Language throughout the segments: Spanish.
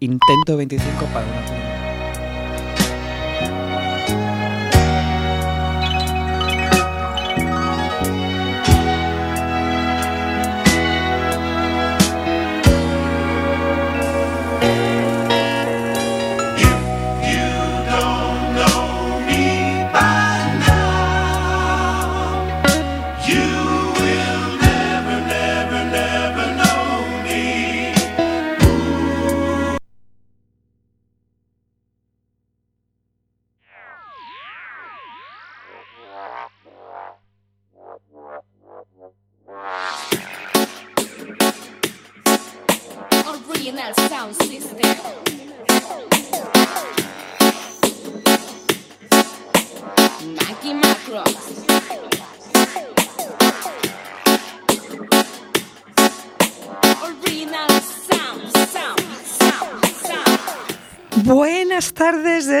intento 25 para una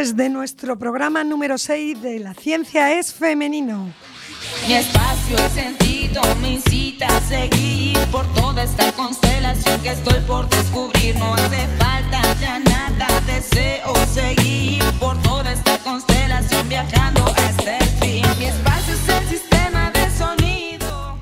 desde nuestro programa número 6 de La Ciencia es Femenino. Mi espacio y sentido me incita a seguir por toda esta constelación que estoy por descubrir. No hace falta ya nada, deseo seguir por toda esta constelación viajando hasta el fin. Mi espacio es el sistema de sonido.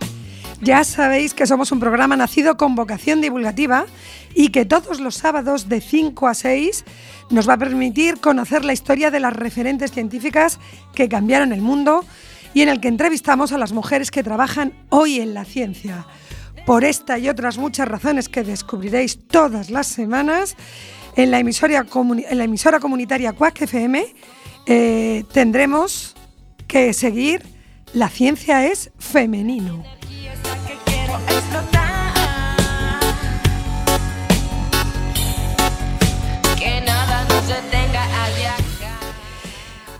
Ya sabéis que somos un programa nacido con vocación divulgativa y que todos los sábados de 5 a 6 nos va a permitir conocer la historia de las referentes científicas que cambiaron el mundo y en el que entrevistamos a las mujeres que trabajan hoy en la ciencia. Por esta y otras muchas razones que descubriréis todas las semanas, en la emisora, en la emisora comunitaria Quack FM eh, tendremos que seguir La ciencia es femenino.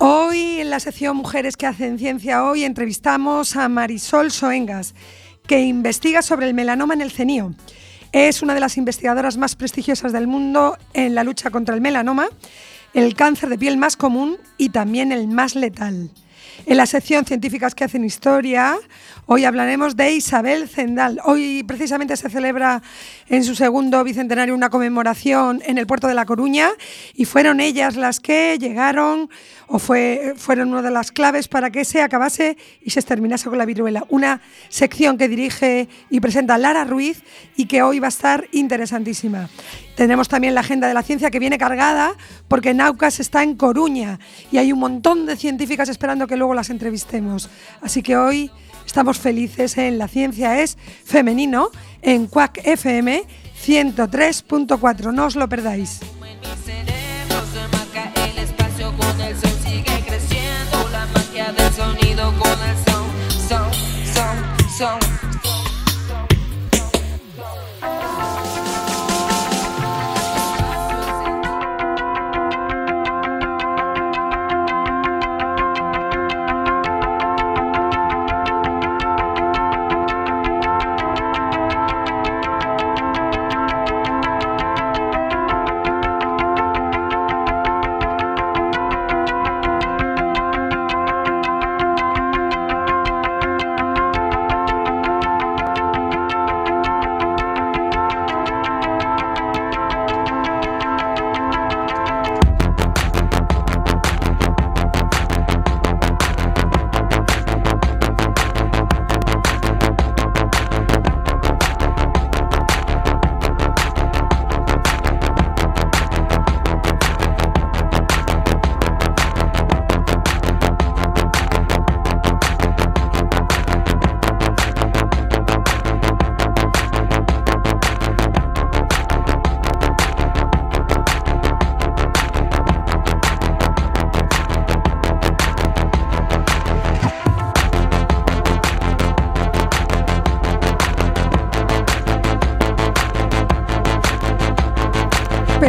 Hoy en la sección Mujeres que hacen ciencia hoy entrevistamos a Marisol Soengas, que investiga sobre el melanoma en el cenío. Es una de las investigadoras más prestigiosas del mundo en la lucha contra el melanoma, el cáncer de piel más común y también el más letal. En la sección Científicas que hacen historia, hoy hablaremos de Isabel Zendal. Hoy precisamente se celebra en su segundo bicentenario una conmemoración en el puerto de La Coruña y fueron ellas las que llegaron o fue, fueron una de las claves para que se acabase y se exterminase con la viruela. Una sección que dirige y presenta Lara Ruiz y que hoy va a estar interesantísima. Tenemos también la agenda de la ciencia que viene cargada porque Naucas está en Coruña y hay un montón de científicas esperando que luego las entrevistemos. Así que hoy estamos felices en La ciencia es femenino en Quack FM 103.4. No os lo perdáis.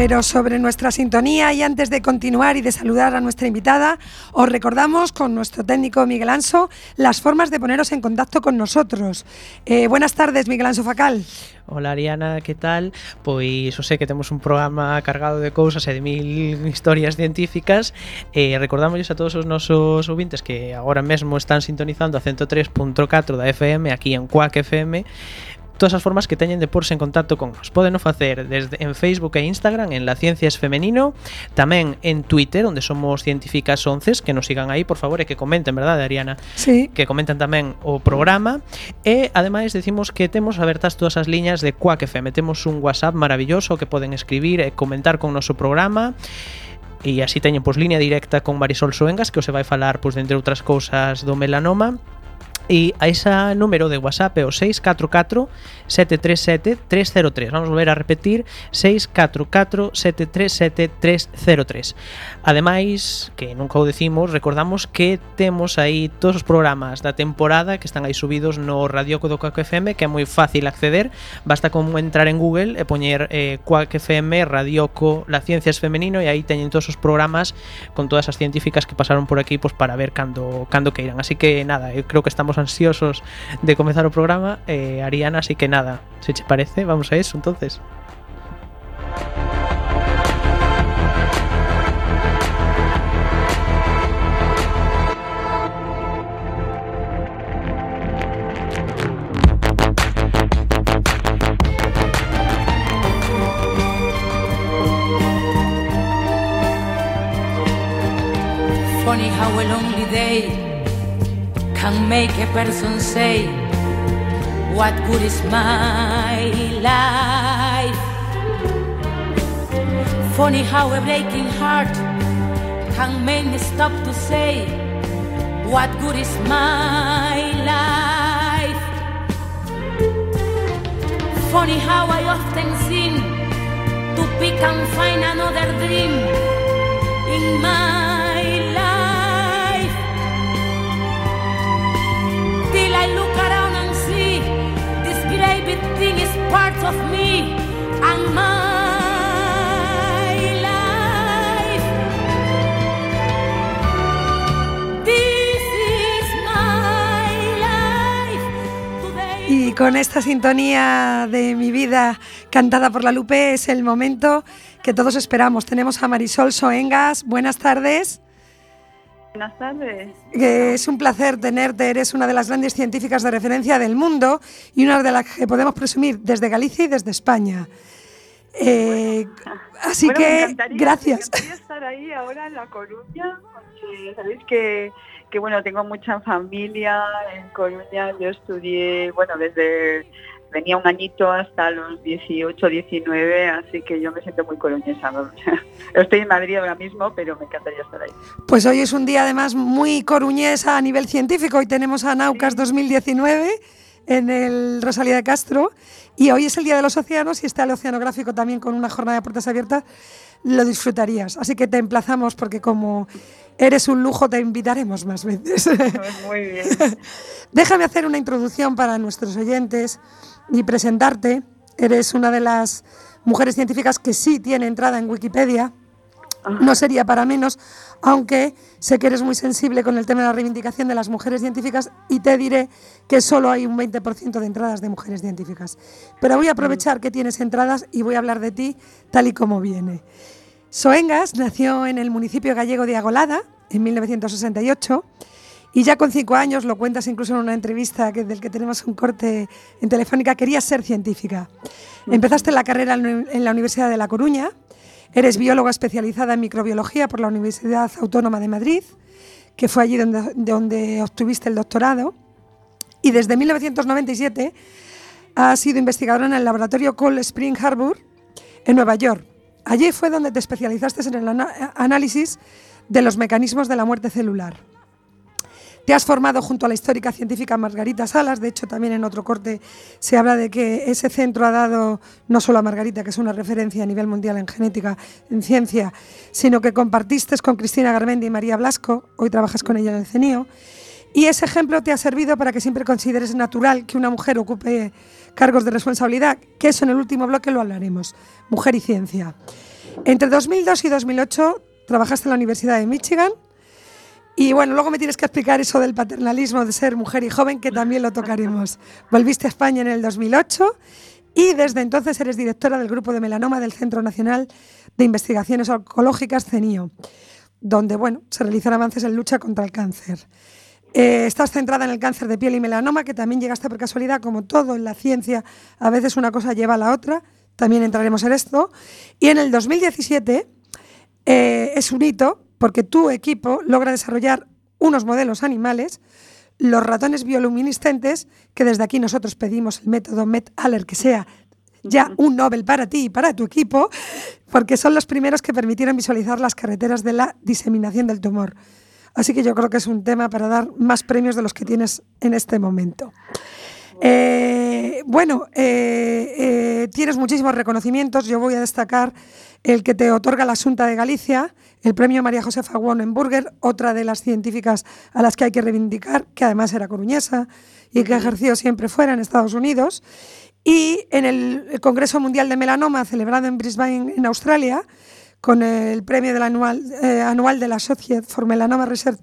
Pero sobre nuestra sintonía y antes de continuar y de saludar a nuestra invitada, os recordamos con nuestro técnico Miguel Anso las formas de poneros en contacto con nosotros. Eh, buenas tardes, Miguel Anso Facal. Hola Ariana, que tal? Pois o sei que temos un programa cargado de cousas e de mil historias científicas e recordamos a todos os nosos que agora mesmo están sintonizando a 103.4 da FM aquí en Quack FM todas as formas que teñen de porse en contacto con nos. Poden facer desde en Facebook e Instagram en La Ciencia es Femenino, tamén en Twitter, onde somos científicas onces, que nos sigan aí, por favor, e que comenten, verdade, Ariana? Sí. Que comenten tamén o programa. E, ademais, decimos que temos abertas todas as liñas de Quack FM. Temos un WhatsApp maravilloso que poden escribir e comentar con noso programa e así teñen pois liña directa con Marisol Soengas que os vai falar pois dentre outras cousas do melanoma E a ese número de WhatsApp é o 644-737-303. Vamos volver a repetir, 644-737-303. Ademais, que nunca o decimos, recordamos que temos aí todos os programas da temporada que están aí subidos no Radioco do Quack FM, que é moi fácil acceder. Basta con entrar en Google e poñer eh, Quack FM, Radioco, La Ciencia es Femenino, e aí teñen todos os programas con todas as científicas que pasaron por aquí pues, para ver cando, cando queiran. Así que nada, eu creo que estamos ansiosos de comenzar o programa, eh, Ariana, así que nada, se te parece, vamos a eso entonces. Funny how a lonely day can make a person say, What good is my life? Funny how a breaking heart can make me stop to say, What good is my life? Funny how I often seem to pick and find another dream in my And this Y con esta sintonía de mi vida cantada por la Lupe es el momento que todos esperamos. Tenemos a Marisol Soengas. Buenas tardes. Buenas tardes. Es un placer tenerte. Eres una de las grandes científicas de referencia del mundo y una de las que podemos presumir desde Galicia y desde España. Eh, así Bueno, me que encantaría- gracias. Me estar ahí ahora en La Coruña, porque sabéis que, que, bueno, tengo mucha familia en Coruña. Yo estudié, bueno, desde venía un añito hasta los 18, 19, así que yo me siento muy coruñesa. ¿no? Estoy en Madrid ahora mismo, pero me encantaría estar ahí. Pues hoy es un día además muy coruñesa a nivel científico. Hoy tenemos a Naucas 2019 en el Rosalía de Castro y hoy es el Día de los Océanos y está el Oceanográfico también con una jornada de puertas abiertas. Lo disfrutarías. Así que te emplazamos porque como eres un lujo te invitaremos más veces. Muy bien. Déjame hacer una introducción para nuestros oyentes y presentarte. Eres una de las mujeres científicas que sí tiene entrada en Wikipedia. No sería para menos, aunque sé que eres muy sensible con el tema de la reivindicación de las mujeres científicas y te diré que solo hay un 20% de entradas de mujeres científicas. Pero voy a aprovechar que tienes entradas y voy a hablar de ti tal y como viene. Soengas nació en el municipio gallego de Agolada en 1968 y ya con cinco años, lo cuentas incluso en una entrevista que, del que tenemos un corte en Telefónica, querías ser científica. Empezaste la carrera en la Universidad de La Coruña, eres bióloga especializada en microbiología por la Universidad Autónoma de Madrid, que fue allí donde, donde obtuviste el doctorado, y desde 1997 has sido investigadora en el laboratorio Cold Spring Harbor en Nueva York. Allí fue donde te especializaste en el análisis de los mecanismos de la muerte celular. Te has formado junto a la histórica científica Margarita Salas, de hecho también en otro corte se habla de que ese centro ha dado no solo a Margarita, que es una referencia a nivel mundial en genética, en ciencia, sino que compartiste con Cristina Garmendi y María Blasco, hoy trabajas con ella en el CENIO, y ese ejemplo te ha servido para que siempre consideres natural que una mujer ocupe cargos de responsabilidad, que eso en el último bloque lo hablaremos, mujer y ciencia. Entre 2002 y 2008 trabajaste en la Universidad de Michigan, y bueno, luego me tienes que explicar eso del paternalismo de ser mujer y joven, que también lo tocaremos. Volviste a España en el 2008 y desde entonces eres directora del grupo de melanoma del Centro Nacional de Investigaciones Oncológicas CENIO, donde bueno, se realizan avances en lucha contra el cáncer. Eh, estás centrada en el cáncer de piel y melanoma, que también llegaste por casualidad, como todo en la ciencia, a veces una cosa lleva a la otra, también entraremos en esto. Y en el 2017 eh, es un hito porque tu equipo logra desarrollar unos modelos animales, los ratones bioluminiscentes, que desde aquí nosotros pedimos el método Met-Aller que sea ya un Nobel para ti y para tu equipo, porque son los primeros que permitieron visualizar las carreteras de la diseminación del tumor. Así que yo creo que es un tema para dar más premios de los que tienes en este momento. Eh, bueno, eh, eh, tienes muchísimos reconocimientos. Yo voy a destacar el que te otorga la Junta de Galicia, el premio María Josefa Wonenburger, otra de las científicas a las que hay que reivindicar, que además era coruñesa y que ejerció siempre fuera en Estados Unidos. Y en el Congreso Mundial de Melanoma, celebrado en Brisbane, en Australia, con el premio del anual, eh, anual de la Sociedad for Melanoma Research,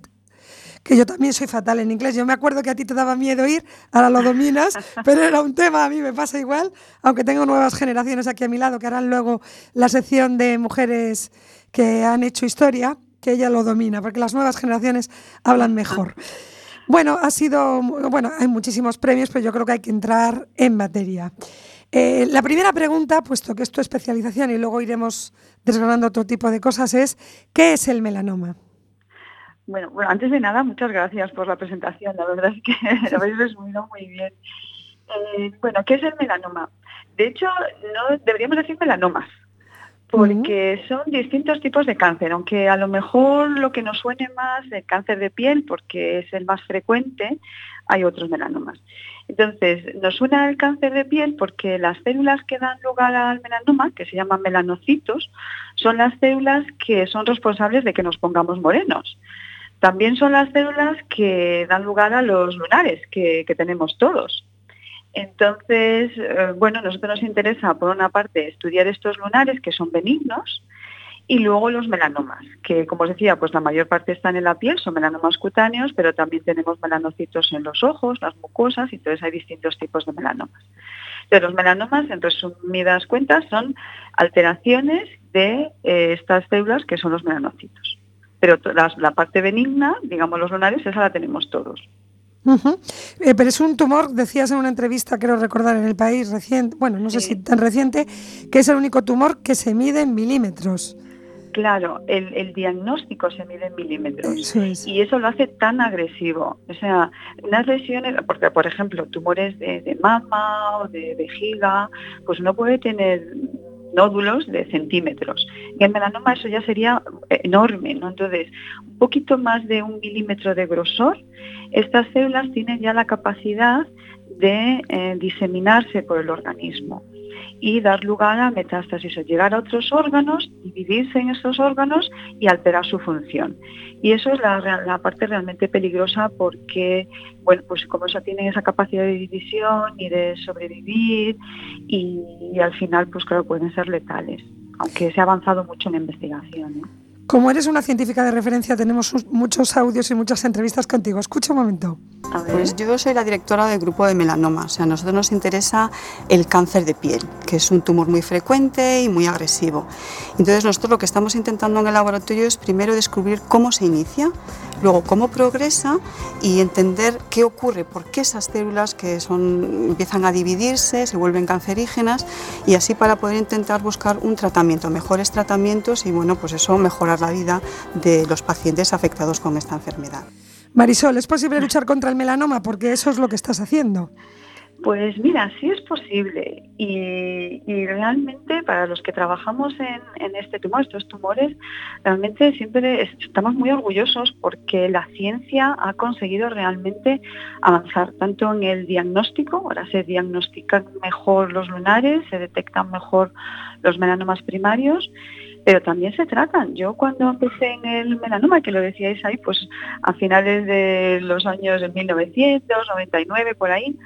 que yo también soy fatal en inglés. Yo me acuerdo que a ti te daba miedo ir, ahora lo dominas, pero era un tema, a mí me pasa igual, aunque tengo nuevas generaciones aquí a mi lado que harán luego la sección de mujeres que han hecho historia, que ella lo domina, porque las nuevas generaciones hablan mejor. Bueno, ha sido, bueno, hay muchísimos premios, pero yo creo que hay que entrar en materia. Eh, la primera pregunta, puesto que es tu especialización y luego iremos desgranando otro tipo de cosas, es ¿qué es el melanoma? Bueno, bueno, antes de nada, muchas gracias por la presentación. La verdad es que lo habéis resumido muy bien. Eh, bueno, ¿qué es el melanoma? De hecho, no deberíamos decir melanomas, porque son distintos tipos de cáncer, aunque a lo mejor lo que nos suene más el cáncer de piel, porque es el más frecuente, hay otros melanomas. Entonces, nos suena el cáncer de piel porque las células que dan lugar al melanoma, que se llaman melanocitos, son las células que son responsables de que nos pongamos morenos. También son las células que dan lugar a los lunares que tenemos todos. Entonces, eh, bueno, nosotros nos interesa, por una parte, estudiar estos lunares que son benignos y luego los melanomas, que como os decía, pues la mayor parte están en la piel, son melanomas cutáneos, pero también tenemos melanocitos en los ojos, las mucosas, y entonces hay distintos tipos de melanomas. Pero los melanomas, en resumidas cuentas, son alteraciones de eh, estas células que son los melanocitos. Pero la parte benigna, digamos los lunares, esa la tenemos todos. Eh, pero es un tumor, decías en una entrevista, quiero recordar, en el país reciente, bueno, no sé si tan reciente, que es el único tumor que se mide en milímetros. Claro, el, diagnóstico se mide en milímetros y eso lo hace tan agresivo. O sea, unas lesiones, porque por ejemplo, tumores de, de mama o de vejiga, pues uno puede tener nódulos de centímetros. Y el melanoma eso ya sería enorme, ¿no? Entonces, un poquito más de un milímetro de grosor, estas células tienen ya la capacidad de eh, diseminarse por el organismo y dar lugar a metástasis o llegar a otros órganos, dividirse en esos órganos y alterar su función. Y eso es la, parte realmente peligrosa porque, bueno, pues como eso tienen esa capacidad de división y de sobrevivir y, al final, pues claro, pueden ser letales, aunque se ha avanzado mucho en investigación. Como eres una científica de referencia, tenemos muchos audios y muchas entrevistas contigo. Escucha un momento. Pues yo soy la directora del grupo de melanoma. O sea, a nosotros nos interesa el cáncer de piel, que es un tumor muy frecuente y muy agresivo. Entonces, nosotros lo que estamos intentando en el laboratorio es primero descubrir cómo se inicia, luego cómo progresa y entender qué ocurre, por qué esas células que son, empiezan a dividirse, se vuelven cancerígenas y así para poder intentar buscar un tratamiento, mejores tratamientos y bueno, pues eso mejorar la vida de los pacientes afectados con esta enfermedad. Marisol, ¿es posible luchar contra el melanoma? Porque eso es lo que estás haciendo. Pues mira, sí es posible y, realmente para los que trabajamos en, este tumor, estos tumores, realmente siempre estamos muy orgullosos porque la ciencia ha conseguido realmente avanzar tanto en el diagnóstico, ahora se diagnostican mejor los lunares, se detectan mejor los melanomas primarios, pero también se tratan. Yo cuando empecé en el melanoma, que lo decíais ahí, pues a finales de los años de 1999, por ahí,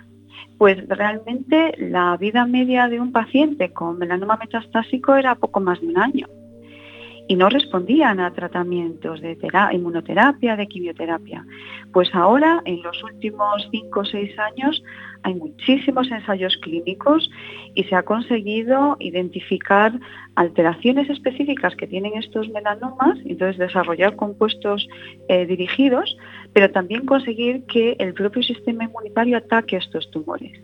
pues realmente la vida media de un paciente con melanoma metastásico era poco más de un año. Y no respondían a tratamientos de inmunoterapia, de quimioterapia. Pues ahora, en los últimos cinco o seis años, hay muchísimos ensayos clínicos y se ha conseguido identificar alteraciones específicas que tienen estos melanomas, entonces desarrollar compuestos eh, dirigidos, pero también conseguir que el propio sistema inmunitario ataque estos tumores.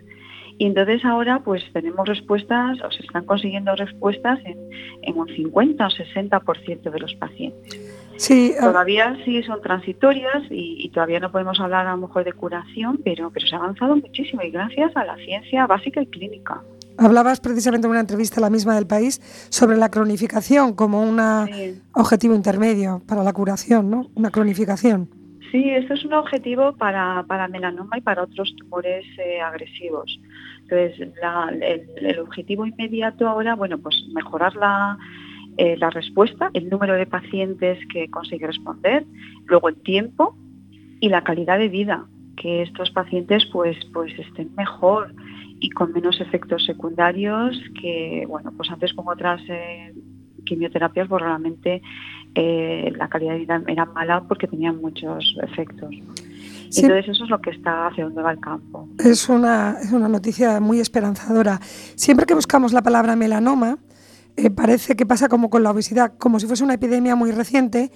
Y entonces ahora pues tenemos respuestas, o se están consiguiendo respuestas en, en un 50 o 60% de los pacientes. Sí, ah, Todavía sí son transitorias y, y todavía no podemos hablar a lo mejor de curación, pero, pero se ha avanzado muchísimo y gracias a la ciencia básica y clínica. hablabas precisamente en una entrevista, la misma del país, sobre la cronificación como un Sí. objetivo intermedio para la curación, ¿no? Una cronificación. Sí, esto es un objetivo para, para melanoma y para otros tumores eh, agresivos. Entonces, la- el, el objetivo inmediato ahora, bueno, pues mejorar la, eh, la respuesta, el número de pacientes que consigue responder, luego el tiempo y la calidad de vida, que estos pacientes pues, pues estén mejor y con menos efectos secundarios que, bueno, pues antes con otras eh, quimioterapias, pues realmente eh, la calidad de vida era mala porque tenían muchos efectos. Sí. Entonces eso es lo que está hacia dónde va el campo. Es una, es una noticia muy esperanzadora. Siempre que buscamos la palabra melanoma, eh, parece que pasa como con la obesidad, como si fuese una epidemia muy reciente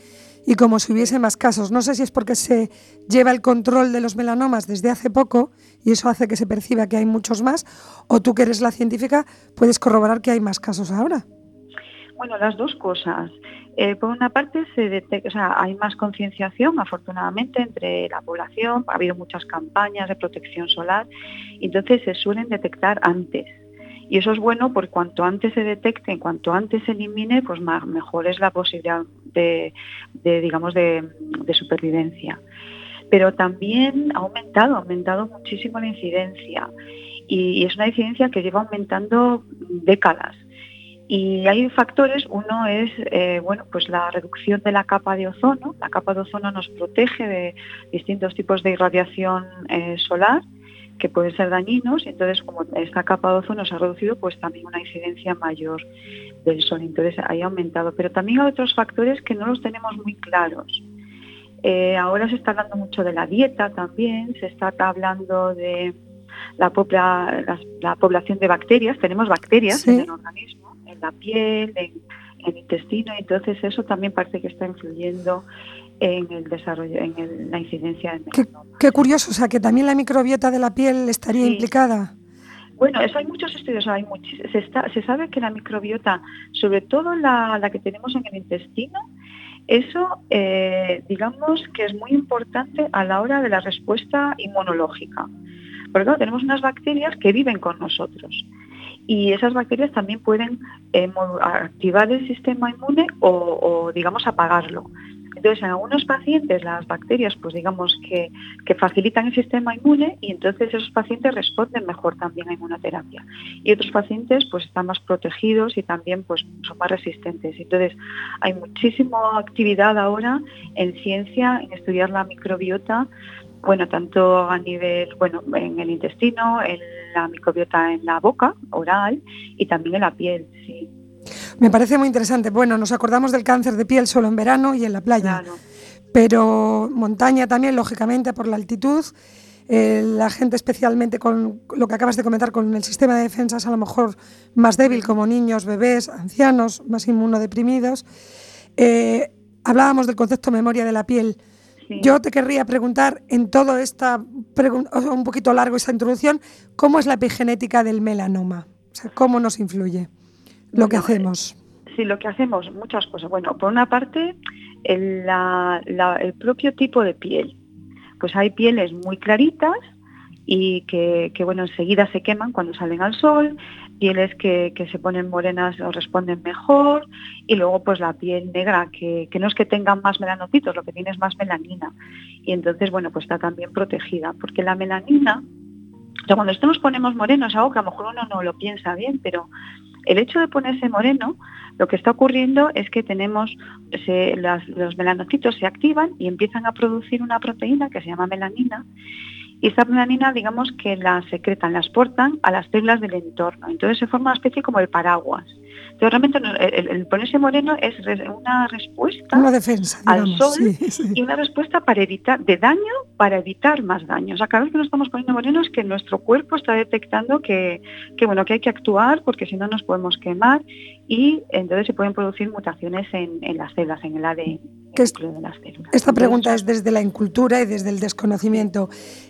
y como si hubiese más casos. No sé si es porque se lleva el control de los melanomas desde hace poco y eso hace que se perciba que hay muchos más, o tú que eres la científica puedes corroborar que hay más casos ahora. Bueno, las dos cosas. Eh, por una parte, se hay más concienciación, afortunadamente, entre la población. Ha habido muchas campañas de protección solar, entonces se suelen detectar antes. Y eso es bueno porque cuanto antes se detecte, cuanto antes se elimine, pues ma- mejor es la posibilidad de, digamos, de, supervivencia. Pero también ha aumentado, ha aumentado muchísimo la incidencia. Y, y es una incidencia que lleva aumentando décadas. Y hay factores, uno es eh, bueno, pues la reducción de la capa de ozono. La capa de ozono nos protege de distintos tipos de irradiación eh, solar que pueden ser dañinos y entonces como esta capa de ozono se ha reducido, pues también una incidencia mayor del sol. Entonces ahí ha aumentado. Pero también hay otros factores que no los tenemos muy claros. Eh, ahora se está hablando mucho de la dieta también, se está hablando de la, propia, la, la población de bacterias. Tenemos bacterias Sí. en el organismo, en la piel, en, en el intestino, entonces eso también parece que está influyendo en el desarrollo, en el- la incidencia del Qué, melanoma. qué curioso, o sea, que también la microbiota de la piel estaría Sí. implicada. Bueno, eso hay muchos estudios, hay muchis- se, está- se sabe que la microbiota, sobre todo la, la que tenemos en el intestino, eso eh, digamos que es muy importante a la hora de la respuesta inmunológica. Porque claro, tenemos unas bacterias que viven con nosotros y esas bacterias también pueden eh, activar el sistema inmune o, o, digamos apagarlo. Entonces, en algunos pacientes las bacterias, pues digamos que, que facilitan el sistema inmune y entonces esos pacientes responden mejor también a inmunoterapia. Y otros pacientes pues están más protegidos y también pues son más resistentes. Entonces, hay muchísima actividad ahora en ciencia, en estudiar la microbiota, bueno, tanto a nivel, bueno, en el intestino, en la microbiota en la boca, oral, y también en la piel, sí. Me parece muy interesante. Bueno, nos acordamos del cáncer de piel solo en verano y en la playa, Claro. pero montaña también, lógicamente, por la altitud. eh, la gente especialmente con lo que acabas de comentar, con el sistema de defensas a lo mejor más débil, como niños, bebés, ancianos, más inmunodeprimidos. Eh, hablábamos del concepto memoria de la piel. Sí. Yo te querría preguntar, en todo esta, un poquito largo esta introducción, ¿cómo es la epigenética del melanoma? O sea, ¿cómo nos influye lo que hacemos? Sí, lo que hacemos, muchas cosas. Bueno, por una parte, el, la- la- el propio tipo de piel. Pues hay pieles muy claritas y que, que, bueno, enseguida se queman cuando salen al sol, pieles que, que se ponen morenas o responden mejor, y luego pues la piel negra, que, que no es que tengan más melanocitos, lo que tiene es más melanina. Y entonces, bueno, pues está también protegida, porque la melanina, o sea, cuando esto nos ponemos morenos, algo que a lo mejor uno no lo piensa bien, pero el hecho de ponerse moreno, lo que está ocurriendo es que tenemos, los melanocitos se activan y empiezan a producir una proteína que se llama melanina, y esta melanina, digamos que la secretan, la exportan a las células del entorno. Entonces se forma una especie como de paraguas. Entonces, realmente el, ponerse moreno es una respuesta una defensa, al sol y una respuesta para evitar de daño para evitar más daño. O sea, cada vez que nos estamos poniendo morenos es que nuestro cuerpo está detectando que, que, bueno, que hay que actuar porque si no nos podemos quemar y entonces se pueden producir mutaciones en, las células, en el ADN. De las células. Esta pregunta es desde la incultura y desde el desconocimiento.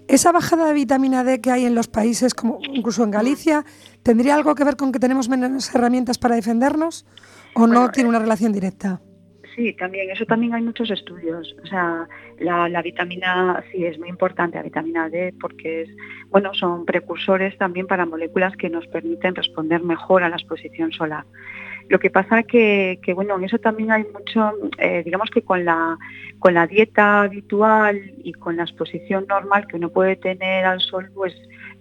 ¿Esa bajada de vitamina D que hay en los países, como incluso en Galicia, tendría algo que ver con que tenemos menos herramientas para defendernos o no tiene una relación directa? Sí, también, eso también hay muchos estudios. O sea, la, vitamina sí es muy importante, la vitamina D, porque es, bueno, son precursores también para moléculas que nos permiten responder mejor a la exposición solar. Lo que pasa que, que bueno, en eso también hay mucho, eh, digamos que con la, con la dieta habitual y con la exposición normal que uno puede tener al sol, pues,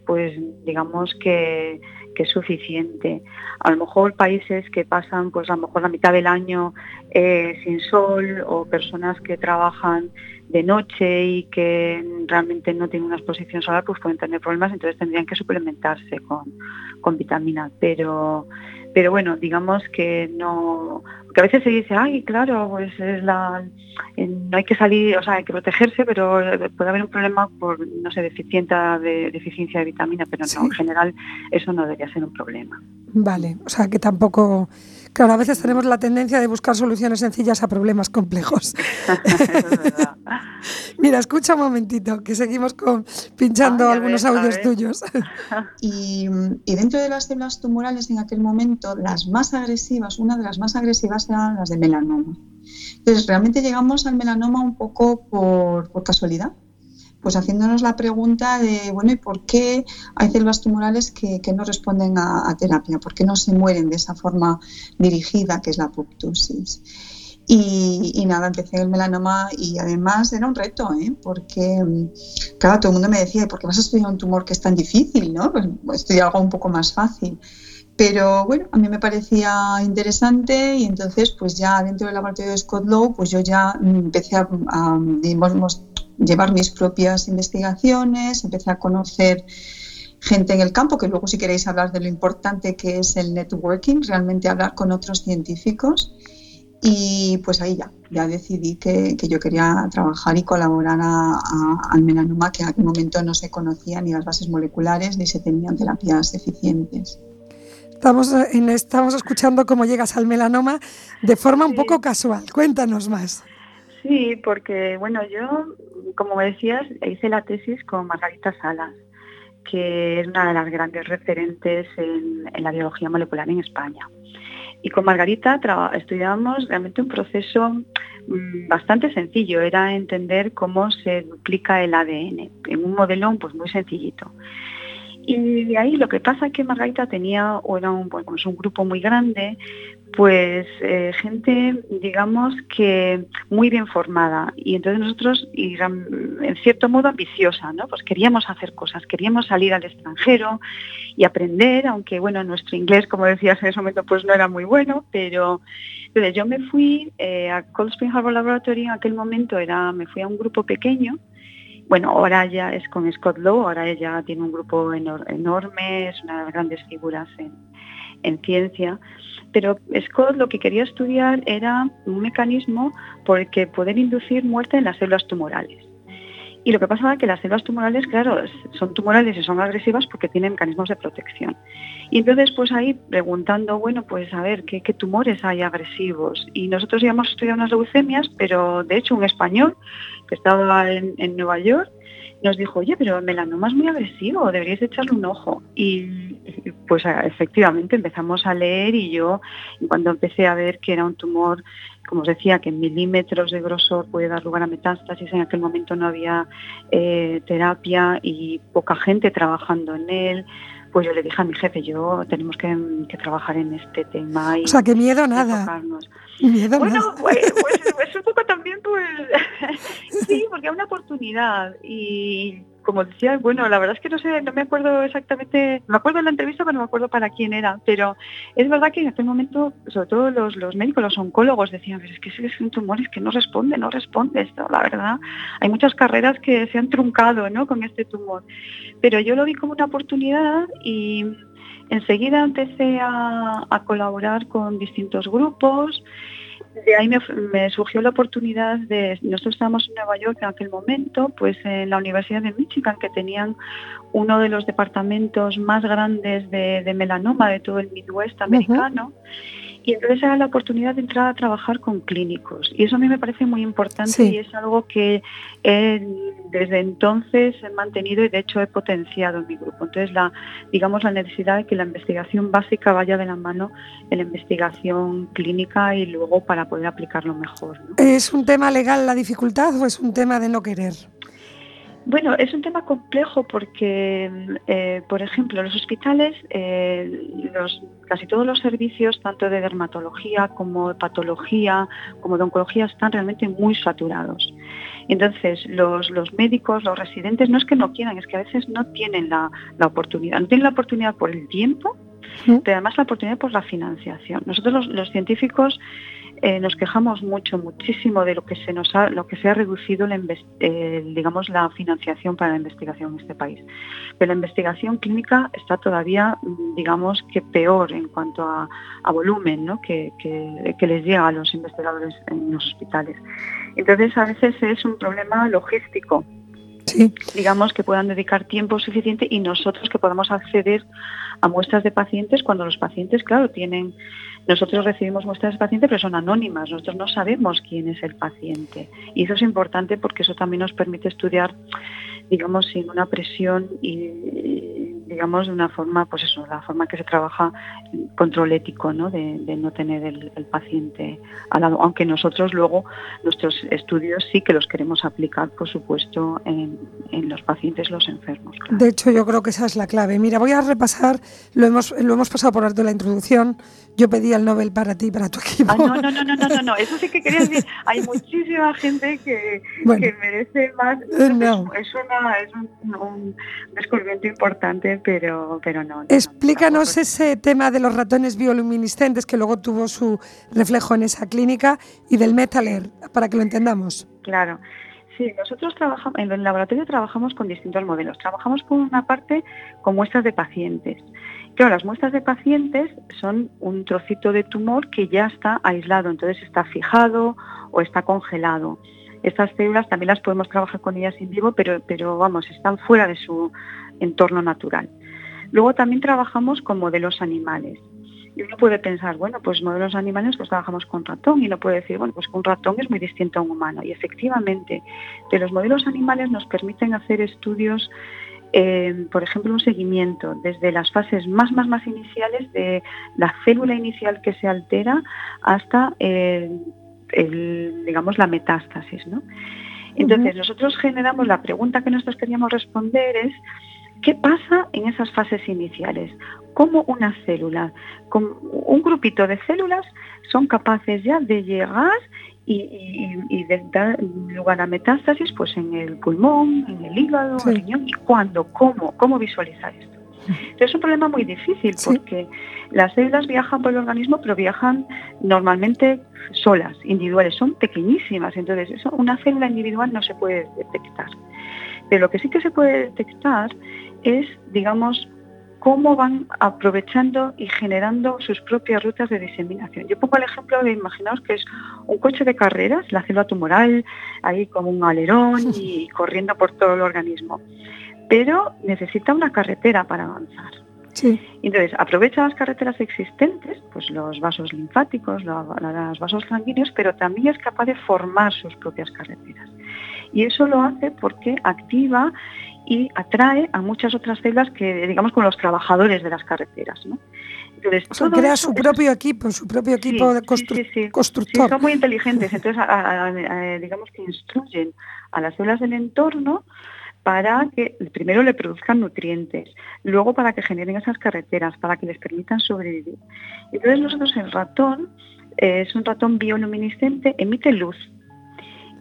pues digamos que que es suficiente. A lo mejor países que pasan pues a lo mejor la mitad del año eh, sin sol o personas que trabajan de noche y que realmente no tienen una exposición solar pues pueden tener problemas, entonces tendrían que suplementarse con, con vitamina. Pero pero bueno, digamos que no, que a veces se dice, ay, claro, pues es la, no hay que salir, o sea, hay que protegerse, pero puede haber un problema por, no sé, deficiencia de, deficiencia de vitamina, pero no, en general eso no debería ser un problema. Vale, o sea, que tampoco, claro, a veces tenemos la tendencia de buscar soluciones sencillas a problemas complejos. Mira, escucha un momentito, que seguimos con, pinchando algunos audios tuyos. y, y dentro de las células tumorales en aquel momento, las más agresivas, una de las más agresivas eran las de melanoma. Entonces, realmente llegamos al melanoma un poco por, casualidad, pues haciéndonos la pregunta de, bueno, ¿y por qué hay células tumorales que, no responden a, terapia? ¿Por qué no se mueren de esa forma dirigida que es la apoptosis? Y, nada, empecé el melanoma y además era un reto, ¿eh? porque, claro, todo el mundo me decía, ¿por qué vas a estudiar un tumor que es tan difícil? ¿no? Pues estudiar algo un poco más fácil. Pero bueno, a mí me parecía interesante y entonces pues ya dentro del laboratorio de Scott Lowe pues yo ya empecé a, llevar mis propias investigaciones, empecé a conocer gente en el campo, que luego si queréis hablar de lo importante que es el networking, realmente hablar con otros científicos. Y pues ahí ya, ya decidí que, yo quería trabajar y colaborar al melanoma, que en aquel momento no se conocían ni las bases moleculares ni se tenían terapias eficientes. Estamos, en, estamos escuchando cómo llegas al melanoma de forma un poco casual. Cuéntanos más. Sí, porque bueno, yo, como decías, hice la tesis con Margarita Salas, que es una de las grandes referentes en, la biología molecular en España. Y con Margarita estudiábamos realmente un proceso mm, bastante sencillo, era entender cómo se duplica el ADN en un modelo pues, muy sencillito. Y de ahí lo que pasa es que Margarita tenía, o era un, pues, un grupo muy grande, pues eh, gente, digamos que muy bien formada. Y entonces nosotros, y, en cierto modo, ambiciosa, ¿no? Pues queríamos hacer cosas, queríamos salir al extranjero y aprender, aunque bueno, nuestro inglés, como decías en ese momento, pues no era muy bueno, pero entonces yo me fui eh, a Cold Spring Harbor Laboratory, en aquel momento era, me fui a un grupo pequeño, bueno, ahora ya es con Scott Lowe, ahora ella tiene un grupo enorme, es una de las grandes figuras en, en ciencia, pero Scott lo que quería estudiar era un mecanismo por el que poder inducir muerte en las células tumorales. Y lo que pasaba es que las células tumorales, claro, son tumorales y son agresivas porque tienen mecanismos de protección. Y entonces, pues ahí preguntando, bueno, pues a ver, ¿qué, tumores hay agresivos? Y nosotros íbamos a estudiar unas leucemias, pero de hecho un español que estaba en, Nueva York nos dijo, oye, pero el melanoma es muy agresivo, deberíais echarle un ojo. Y pues efectivamente empezamos a leer y yo cuando empecé a ver que era un tumor como os decía, que en milímetros de grosor puede dar lugar a metástasis. En aquel momento no había eh, terapia y poca gente trabajando en él. Pues yo le dije a mi jefe, yo tenemos que, trabajar en este tema. Y o sea, que miedo nada. Miedo bueno, Pues, pues, pues, un poco también, pues sí, porque hay una oportunidad y como decía, bueno, la verdad es que no sé, no me acuerdo exactamente, me acuerdo de la entrevista, pero no me acuerdo para quién era, pero es verdad que en aquel momento, sobre todo los, los médicos, los oncólogos decían, es que es un tumor, es que no responde, no responde esto, la verdad. Hay muchas carreras que se han truncado ¿no? con este tumor, pero yo lo vi como una oportunidad y enseguida empecé a colaborar con distintos grupos. De ahí me, me, surgió la oportunidad de, nosotros estábamos en Nueva York en aquel momento, pues en la Universidad de Michigan, que tenían uno de los departamentos más grandes de, de melanoma de todo el Midwest americano. Uh -huh y entonces era la oportunidad de entrar a trabajar con clínicos. Y eso a mí me parece muy importante sí. y es algo que he, desde entonces he mantenido y de hecho he potenciado en mi grupo. Entonces, la, digamos, la necesidad de que la investigación básica vaya de la mano en la investigación clínica y luego para poder aplicarlo mejor. ¿no? ¿Es un tema legal la dificultad o es un tema de no querer? Bueno, es un tema complejo porque, eh, por ejemplo, los hospitales, eh, los, casi todos los servicios, tanto de dermatología como de patología, como de oncología, están realmente muy saturados. Entonces, los, los, médicos, los residentes, no es que no quieran, es que a veces no tienen la, la oportunidad. No tienen la oportunidad por el tiempo, ¿Sí? pero además la oportunidad por la financiación. Nosotros los, los científicos eh, nos quejamos mucho, muchísimo de lo que se nos ha, lo que se ha reducido la, eh, digamos la financiación para la investigación en este país. Pero la investigación clínica está todavía, digamos que peor en cuanto a, a volumen, ¿no? que, que, que, les llega a los investigadores en los hospitales. Entonces a veces es un problema logístico. Sí. digamos que puedan dedicar tiempo suficiente y nosotros que podamos acceder a muestras de pacientes cuando los pacientes, claro, tienen nosotros recibimos muestras de paciente, pero son anónimas. Nosotros no sabemos quién es el paciente. Y eso es importante porque eso también nos permite estudiar, digamos, sin una presión y, digamos, de una forma, pues eso, la forma que se trabaja, control ético, ¿no? De, de no tener el, paciente al lado. Aunque nosotros luego, nuestros estudios sí que los queremos aplicar, por supuesto, en, los pacientes, los enfermos. De hecho, yo creo que esa es la clave. Mira, voy a repasar, lo hemos, lo hemos pasado por alto la introducción. Yo pedí el Nobel para ti, para tu equipo. Ah, no, no, no, no, no, no, eso sí que quería decir. Hay muchísima gente que, bueno, que merece más. No. Es, una, es un, un, descubrimiento importante, pero, pero no. no Explícanos no, ese tema de los ratones bioluminiscentes que luego tuvo su reflejo en esa clínica y del Metaler, para que lo entendamos. Claro. Sí, nosotros trabajamos, en el laboratorio trabajamos con distintos modelos. Trabajamos por una parte con muestras de pacientes. Claro, las muestras de pacientes son un trocito de tumor que ya está aislado, entonces está fijado o está congelado. Estas células también las podemos trabajar con ellas in vivo, pero, vamos, están fuera de su entorno natural. Luego también trabajamos con modelos animales. Y uno puede pensar, bueno, pues modelos animales pues trabajamos con ratón y uno puede decir, bueno, pues un ratón es muy distinto a un humano. Y efectivamente, de los modelos animales nos permiten hacer estudios eh, por ejemplo, un seguimiento desde las fases más, más, más iniciales de la célula inicial que se altera hasta, el, el, digamos, la metástasis. ¿no? Entonces, uh -huh. nosotros generamos, la pregunta que nosotros queríamos responder es, ¿qué pasa en esas fases iniciales? ¿Cómo una célula, con un grupito de células son capaces ya de llegar y, y, y de lugar a metástasis pues en el pulmón, en el hígado, sí. el riñón y cuándo, cómo, cómo visualizar esto. Entonces es un problema muy difícil porque las células viajan por el organismo pero viajan normalmente solas, individuales, son pequeñísimas, entonces eso, una célula individual no se puede detectar. Pero lo que sí que se puede detectar es, digamos, cómo van aprovechando y generando sus propias rutas de diseminación. Yo pongo el ejemplo de, imaginaos que es un coche de carreras, la célula tumoral, ahí como un alerón y corriendo por todo el organismo. Pero necesita una carretera para avanzar. Sí. Entonces, aprovecha las carreteras existentes, pues los vasos linfáticos, los vasos sanguíneos, pero también es capaz de formar sus propias carreteras. Y eso lo hace porque activa y atrae a muchas otras células que, digamos, como los trabajadores de las carreteras. ¿no? Entonces, o sea, crea su propio equipo, su propio equipo sí, de constru sí, sí, constructor. son muy inteligentes, entonces, a, a, a, digamos que instruyen a las células del entorno para que primero le produzcan nutrientes, luego para que generen esas carreteras, para que les permitan sobrevivir. Entonces nosotros el ratón, eh, es un ratón bioluminiscente, emite luz,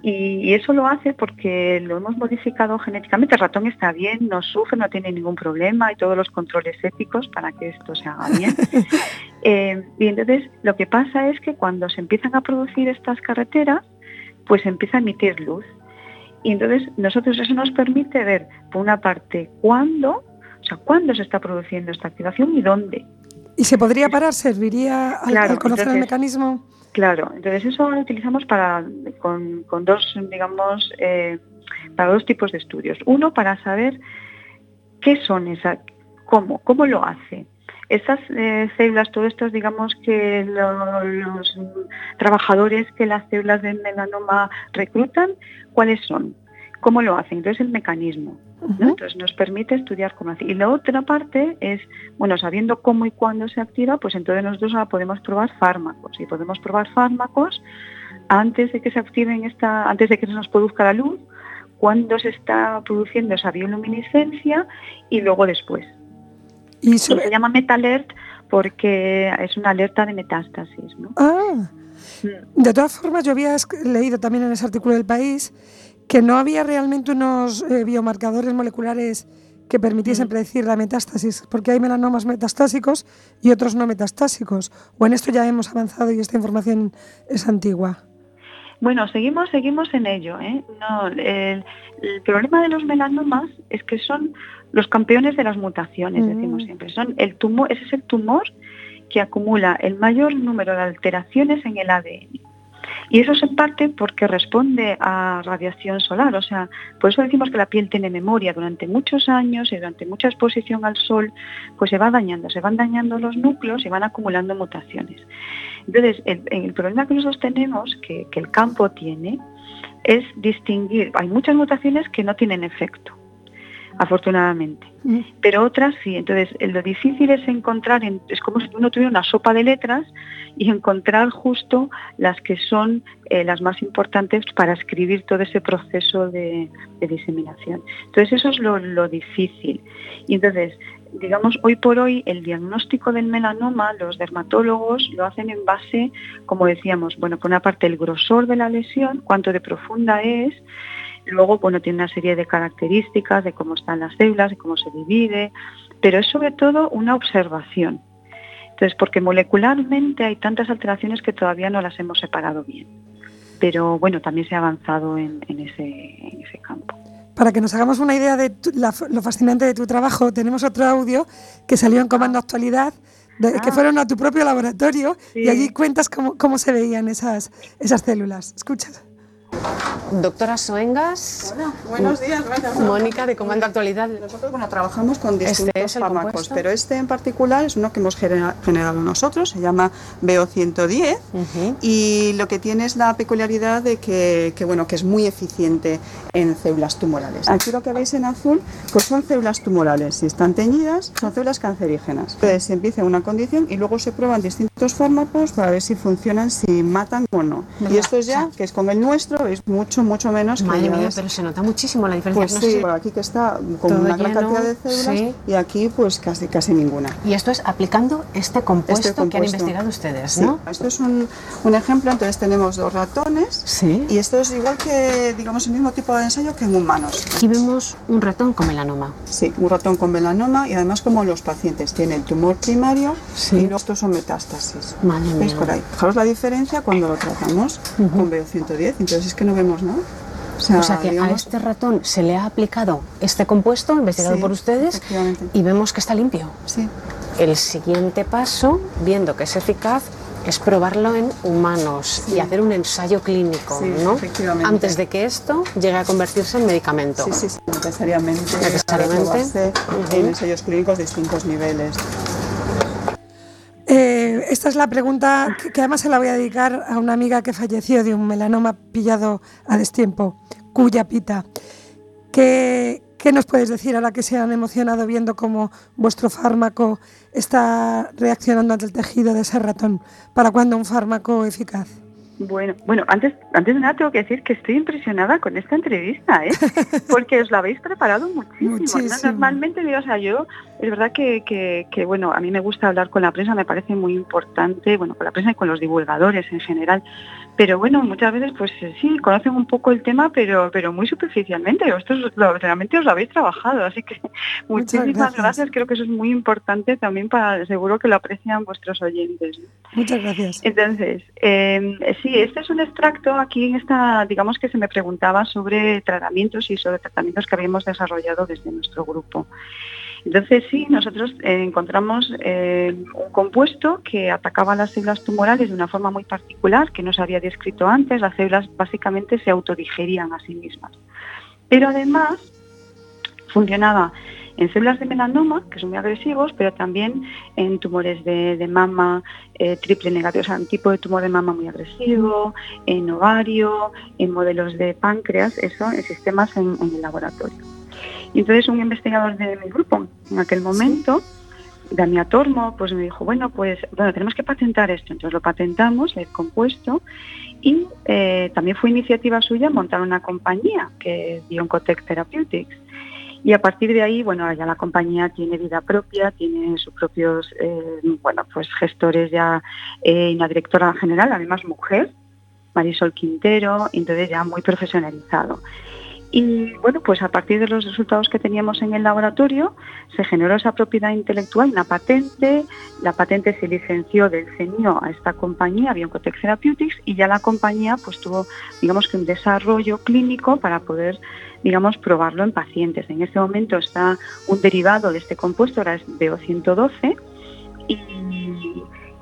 y, eso lo hace porque lo hemos modificado genéticamente. El ratón está bien, no sufre, no tiene ningún problema, hay todos los controles éticos para que esto se haga bien. eh, y entonces lo que pasa es que cuando se empiezan a producir estas carreteras, pues empieza a emitir luz. Y entonces nosotros eso nos permite ver, por una parte, cuándo O sea, ¿cuándo se está produciendo esta activación y dónde? ¿Y se podría parar? ¿Serviría al, Claro, al conocer el mecanismo? Claro, entonces eso lo utilizamos para con, dos, digamos, eh, para dos tipos de estudios. Uno para saber qué son esas, cómo, cómo lo hace. Estas eh, células, todos estos, digamos que lo- los trabajadores que las células del melanoma reclutan, ¿cuáles son? ¿Cómo lo hacen? Entonces el mecanismo. Entonces nos permite estudiar cómo hace. Y la otra parte es, bueno, sabiendo cómo y cuándo se activa, pues entonces nosotros ahora podemos probar fármacos. Y podemos probar fármacos antes de que se activen esta, antes de que se nos produzca la luz, cuándo se está produciendo esa bioluminiscencia y luego después. Y se llama MetaAlert porque es una alerta de metástasis, ¿no? Ah, Mm. de todas formas, yo había leído también en ese artículo del país que no había realmente unos eh, biomarcadores moleculares que permitiesen Mm. predecir la metástasis, porque hay melanomas metastásicos y otros no metastásicos. O en esto ya hemos avanzado y esta información es antigua. Bueno, seguimos, seguimos en ello. ¿eh? No, el, el problema de los melanomas es que son los campeones de las mutaciones, Mm. decimos siempre. Son el tumor, ese es el tumor que acumula el mayor número de alteraciones en el ADN. Y eso es en parte porque responde a radiación solar. O sea, por eso decimos que la piel tiene memoria. Durante muchos años y durante mucha exposición al sol, pues se va dañando, se van dañando los núcleos y van acumulando mutaciones. Entonces, el, problema que nosotros tenemos, que el campo tiene, es distinguir. Hay muchas mutaciones que no tienen efecto, afortunadamente, Mm. pero otras sí. Entonces, eh, lo difícil es encontrar, en- es como si uno tuviera una sopa de letras y encontrar justo las que son eh, las más importantes para escribir todo ese proceso de, de diseminación. Entonces, eso es lo, lo difícil. Y entonces, digamos, hoy por hoy el diagnóstico del melanoma, los dermatólogos lo hacen en base, como decíamos, bueno, por una parte el grosor de la lesión, cuánto de profunda es, luego, bueno, tiene una serie de características de cómo están las células, de cómo se divide, pero es sobre todo una observación. Entonces, porque molecularmente hay tantas alteraciones que todavía no las hemos separado bien. Pero bueno, también se ha avanzado en, en ese, en ese campo. Para que nos hagamos una idea de tu- la lo fascinante de tu trabajo, tenemos otro audio que salió en Comando Actualidad, de- que Ah. fueron a tu propio laboratorio y Sí. allí cuentas cómo, cómo se veían esas, esas células. Escucha. Doctora Soengas, Buenos días, gracias. Mónica de Comando Actualidad. Nosotros bueno, trabajamos con Este distintos es el fármacos, compuesto. pero este en particular es uno que hemos genera- generado nosotros, se llama BO110 Ujú. y lo que tiene es la peculiaridad de que, que, bueno, que es muy eficiente en células tumorales. Aquí lo que veis en azul pues son células tumorales, si están teñidas son células cancerígenas. Entonces se empieza una condición y luego se prueban distintos fármacos para ver si funcionan, si matan o no. Y esto es ya, que es con el nuestro, es mucho, mucho menos Madre mía, es- pero se nota muchísimo la diferencia. pues No sí, sé- por aquí que está con Todo una gran lleno, cantidad de células sí. y aquí pues casi casi ninguna. Y esto es aplicando este compuesto, Este que han investigado ustedes, Sí, ¿no? Esto es un, un ejemplo, entonces tenemos dos ratones Sí. y esto es igual que, digamos, el mismo tipo de ensayo que en humanos. Aquí vemos un ratón con melanoma. Sí, un ratón con melanoma y además como los pacientes tienen tumor primario y luego estos son metástasis. Madre ¿Veis mía. por ahí? Fijaros la diferencia cuando lo tratamos con BO110, entonces es que no vemos nada. O sea, O sea que a este ratón se le ha aplicado este compuesto investigado Sí, por ustedes efectivamente. y vemos que está limpio. Sí, El siguiente paso, viendo que es eficaz, es probarlo en humanos y hacer un ensayo clínico, Sí, ¿no? efectivamente. Antes de que esto llegue a convertirse en medicamento. sí, sí, sí, necesariamente. Necesariamente. En ensayos clínicos de distintos niveles. Eh, esta es la pregunta que, además se la voy a dedicar a una amiga que falleció de un melanoma pillado a destiempo, cuya pita. ¿Qué, qué nos puedes decir ahora que se han emocionado viendo cómo vuestro fármaco está reaccionando ante el tejido de ese ratón? ¿Para cuándo un fármaco eficaz? Bueno, bueno, antes, antes de nada tengo que decir que estoy impresionada con esta entrevista, ¿eh? Porque os la habéis preparado muchísimo. ¿no? Muchísimo. Normalmente, digo, o sea, yo, es verdad que, que, que, bueno, a mí me gusta hablar con la prensa, me parece muy importante, bueno, con la prensa y con los divulgadores en general. Pero bueno, muchas veces, pues eh, sí, conocen un poco el tema, pero, pero muy superficialmente. Vosotros lo- realmente os lo habéis trabajado, así que muchísimas gracias. gracias. Creo que eso es muy importante también para, seguro que lo aprecian vuestros oyentes. Muchas gracias. Entonces, eh, sí, este es un extracto aquí en esta, digamos que se me preguntaba sobre tratamientos y sobre tratamientos que habíamos desarrollado desde nuestro grupo. Entonces sí, nosotros eh, encontramos eh, un compuesto que atacaba las células tumorales de una forma muy particular que no se había descrito antes. Las células básicamente se autodigerían a sí mismas. Pero además funcionaba en células de melanoma, que son muy agresivos, pero también en tumores de, mama eh, triple negativo, o sea, un tipo de tumor de mama muy agresivo, en ovario, en modelos de páncreas, eso en sistemas en, el laboratorio. Y entonces un investigador de mi grupo, en aquel momento, Damián Tormo, pues me dijo, bueno, pues bueno, tenemos que patentar esto. Entonces lo patentamos, el compuesto, y eh, también fue iniciativa suya montar una compañía que es Bioncotech Therapeutics. Y a partir de ahí, bueno, ya la compañía tiene vida propia, tiene sus propios, eh, bueno, pues gestores ya, eh, una directora general, además mujer, Marisol Quintero, entonces ya muy profesionalizado. Y bueno, pues a partir de los resultados que teníamos en el laboratorio, se generó esa propiedad intelectual, una patente. La patente se licenció del CENIO a esta compañía, Bioncotech Therapeutics, y ya la compañía pues tuvo, digamos que un desarrollo clínico para poder, digamos, probarlo en pacientes. En este momento está un derivado de este compuesto, ahora es BO112, y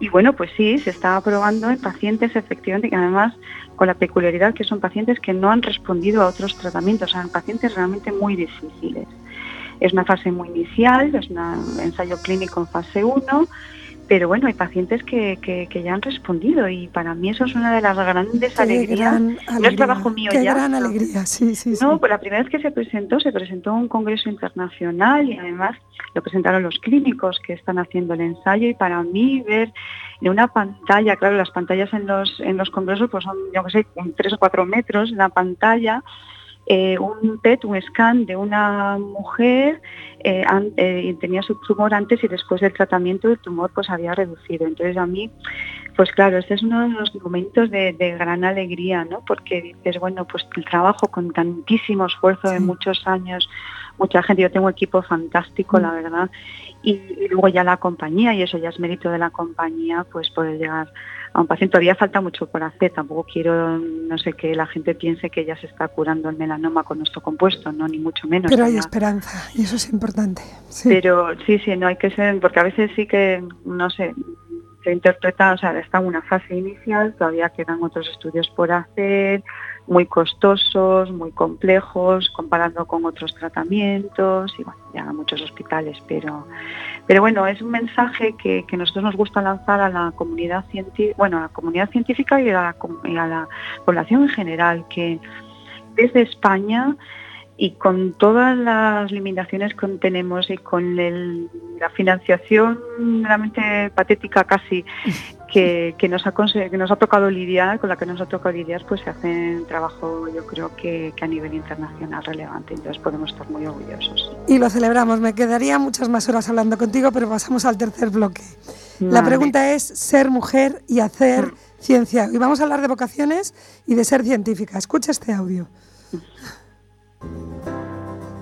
y bueno, pues sí, se está probando en pacientes efectivamente que además con la peculiaridad que son pacientes que no han respondido a otros tratamientos, son pacientes realmente muy difíciles. Es una fase muy inicial, es un ensayo clínico en fase 1 pero bueno, hay pacientes que, que, ya han respondido y para mí eso es una de las grandes alegrías. No es trabajo mío qué ya. gran alegría, sí, sí. No, pues la primera vez que se presentó, se presentó en un congreso internacional y además lo presentaron los clínicos que están haciendo el ensayo y para mí ver en una pantalla, claro, las pantallas en los, en los congresos pues son, yo que sé, tres o cuatro metros la pantalla, eh, un PET, un scan de una mujer eh, eh, tenía su tumor antes y después del tratamiento el tumor pues había reducido. Entonces a mí, pues claro, este es uno de los momentos de, gran alegría, ¿no? Porque dices, bueno, pues el trabajo con tantísimo esfuerzo de muchos años, mucha gente, yo tengo un equipo fantástico, la mm. verdad, y, y, luego ya la compañía, y eso ya es mérito de la compañía, pues poder llegar a un paciente. Todavía falta mucho por hacer, tampoco quiero, no sé, que la gente piense que ya se está curando el melanoma con nuestro compuesto, no, ni mucho menos. Pero hay esperanza y eso es importante. Pero sí, sí, no hay que ser, porque a veces sí que, no sé, se interpreta, o sea, está en una fase inicial, todavía quedan otros estudios por hacer, muy costosos, muy complejos, comparando con otros tratamientos y bueno, ya muchos hospitales, pero, pero bueno, es un mensaje que, que nosotros nos gusta lanzar a la comunidad científica, bueno, a la comunidad científica y a la, y a la población en general, que desde España y con todas las limitaciones que tenemos y con la financiación realmente patética casi que, nos ha que nos ha tocado lidiar, con la que nos ha tocado lidiar, pues se hace un trabajo yo creo que, a nivel internacional relevante, entonces podemos estar muy orgullosos. Y lo celebramos, me quedaría muchas más horas hablando contigo, pero pasamos al tercer bloque. La pregunta es ser mujer y hacer mm. ciencia. Y vamos a hablar de vocaciones y de ser científica. Escucha este audio.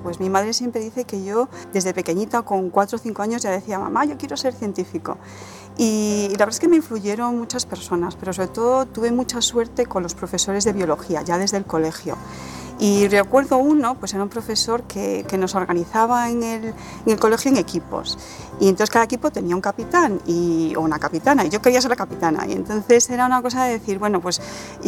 Pues mi madre siempre dice que yo desde pequeñita, con 4 o 5 años, ya decía, mamá, yo quiero ser científico. Y, la verdad es que me influyeron muchas personas, pero sobre todo tuve mucha suerte con los profesores de biología, ya desde el colegio. Y recuerdo uno, pues era un profesor que, que nos organizaba en el, en el, colegio en equipos. Y entonces cada equipo tenía un capitán y, o una capitana, y yo quería ser la capitana. Y entonces era una cosa de decir, bueno, pues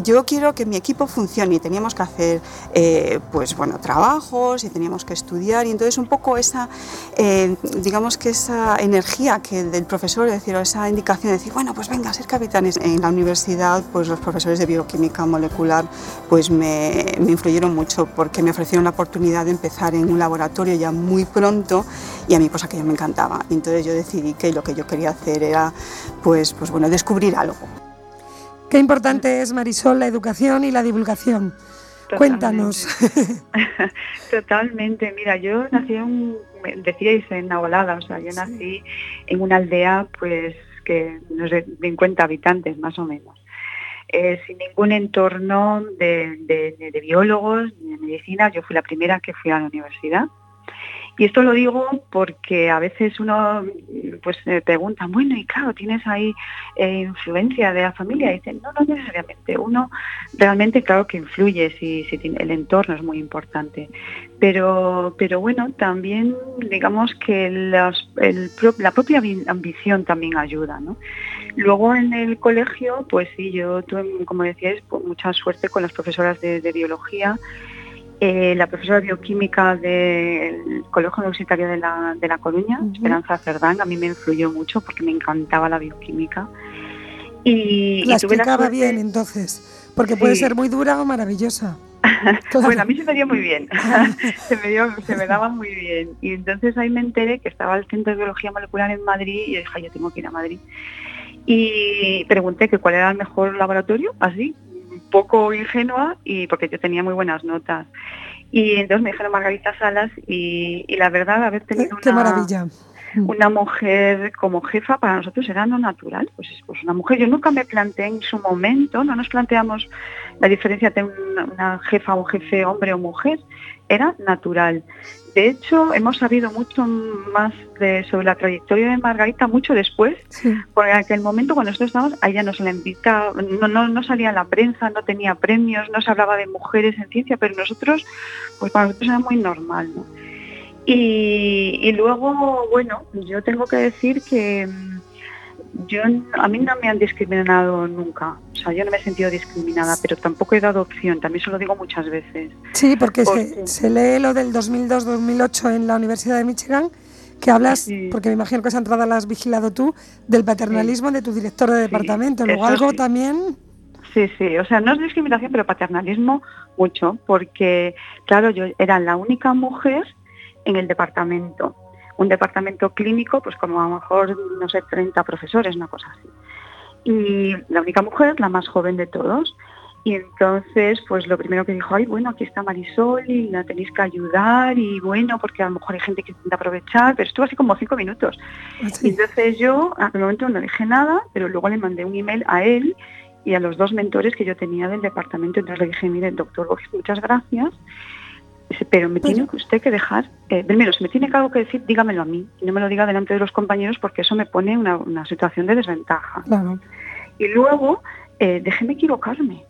yo quiero que mi equipo funcione y teníamos que hacer, eh, pues bueno, trabajos y teníamos que estudiar. Y entonces un poco esa, eh, digamos que esa energía que del profesor, es decir, esa indicación de decir, bueno, pues venga, ser capitanes. En la universidad, pues los profesores de bioquímica molecular, pues me, me influyeron mucho porque me ofrecieron la oportunidad de empezar en un laboratorio ya muy pronto y a mí pues aquello me encantaba. Entonces yo decidí que lo que yo quería hacer era pues, pues bueno, descubrir algo. Qué importante es, Marisol, la educación y la divulgación. Cuéntanos. Totalmente. Mira, yo nací en, decíais, en Nabolada, o sea, yo nací en una aldea pues que no sé, 50 habitantes más o menos. Eh, sin ningún entorno de, biólogos ni de medicina. Yo fui la primera que fui a la universidad Y esto lo digo porque a veces uno pues pregunta, bueno, y claro, tienes ahí eh, influencia de la familia. Y dicen, no, no necesariamente. Uno realmente, claro que influye, si, el entorno es muy importante. Pero, pero bueno, también digamos que la propia ambición también ayuda. ¿no? Luego en el colegio, pues sí, yo tuve, como decíais, pues, mucha suerte con las profesoras de, biología. Eh, la profesora de bioquímica del Colegio Universitario de La, de la Coruña, Esperanza Cerdán, a mí me influyó mucho porque me encantaba la bioquímica. Y, la explicaba bien entonces, porque puede ser muy dura o maravillosa. bueno, a mí se me dio muy bien, se, me dio, se me daba muy bien. Y entonces ahí me enteré que estaba el Centro de Biología Molecular en Madrid y dije, yo tengo que ir a Madrid y pregunté que cuál era el mejor laboratorio, así, poco ingenua, y porque yo tenía muy buenas notas. Y entonces me dijeron Margarita Salas y, la verdad haber tenido Qué maravilla. una mujer como jefa para nosotros era no natural, pues es pues una mujer. Yo nunca me planteé en su momento, no nos planteamos la diferencia entre una, una jefa o jefe hombre o mujer, era natural. De hecho, hemos sabido mucho más sobre la trayectoria de Margarita mucho después, porque en aquel momento cuando nosotros estábamos, a ella no se la invitaba, no, no, salía en la prensa, no tenía premios, no se hablaba de mujeres en ciencia, pero nosotros, pues para nosotros era muy normal. Y, y luego, bueno, yo tengo que decir que yo a mí no me han discriminado nunca. O sea, yo no me he sentido discriminada, pero tampoco he dado opción. También se lo digo muchas veces. Sí, porque, Se, lee lo del 2002-2008 en la Universidad de Michigan, que hablas, porque me imagino que esa entrada la has vigilado tú, del paternalismo de tu director de departamento. Luego algo también... Sí, sí, o sea, no es discriminación, pero paternalismo mucho, porque, claro, yo era la única mujer en el departamento un departamento clínico, pues como a lo mejor, no sé, 30 profesores, una cosa así. Y la única mujer, la más joven de todos. Y entonces, pues lo primero que dijo, ay, bueno, aquí está Marisol y la tenéis que ayudar y bueno, porque a lo mejor hay gente que intenta aprovechar, pero estuvo así como cinco minutos. Ah, y entonces yo, al momento no dije nada, pero luego le mandé un email a él y a los dos mentores que yo tenía del departamento. Entonces le dije, mire, doctor muchas gracias pero me tiene usted que dejar, eh, primero, si me tiene algo que decir, dígamelo a mí, y no me lo diga delante de los compañeros porque eso me pone en una, situación de desventaja. Y luego, eh, déjeme equivocarme.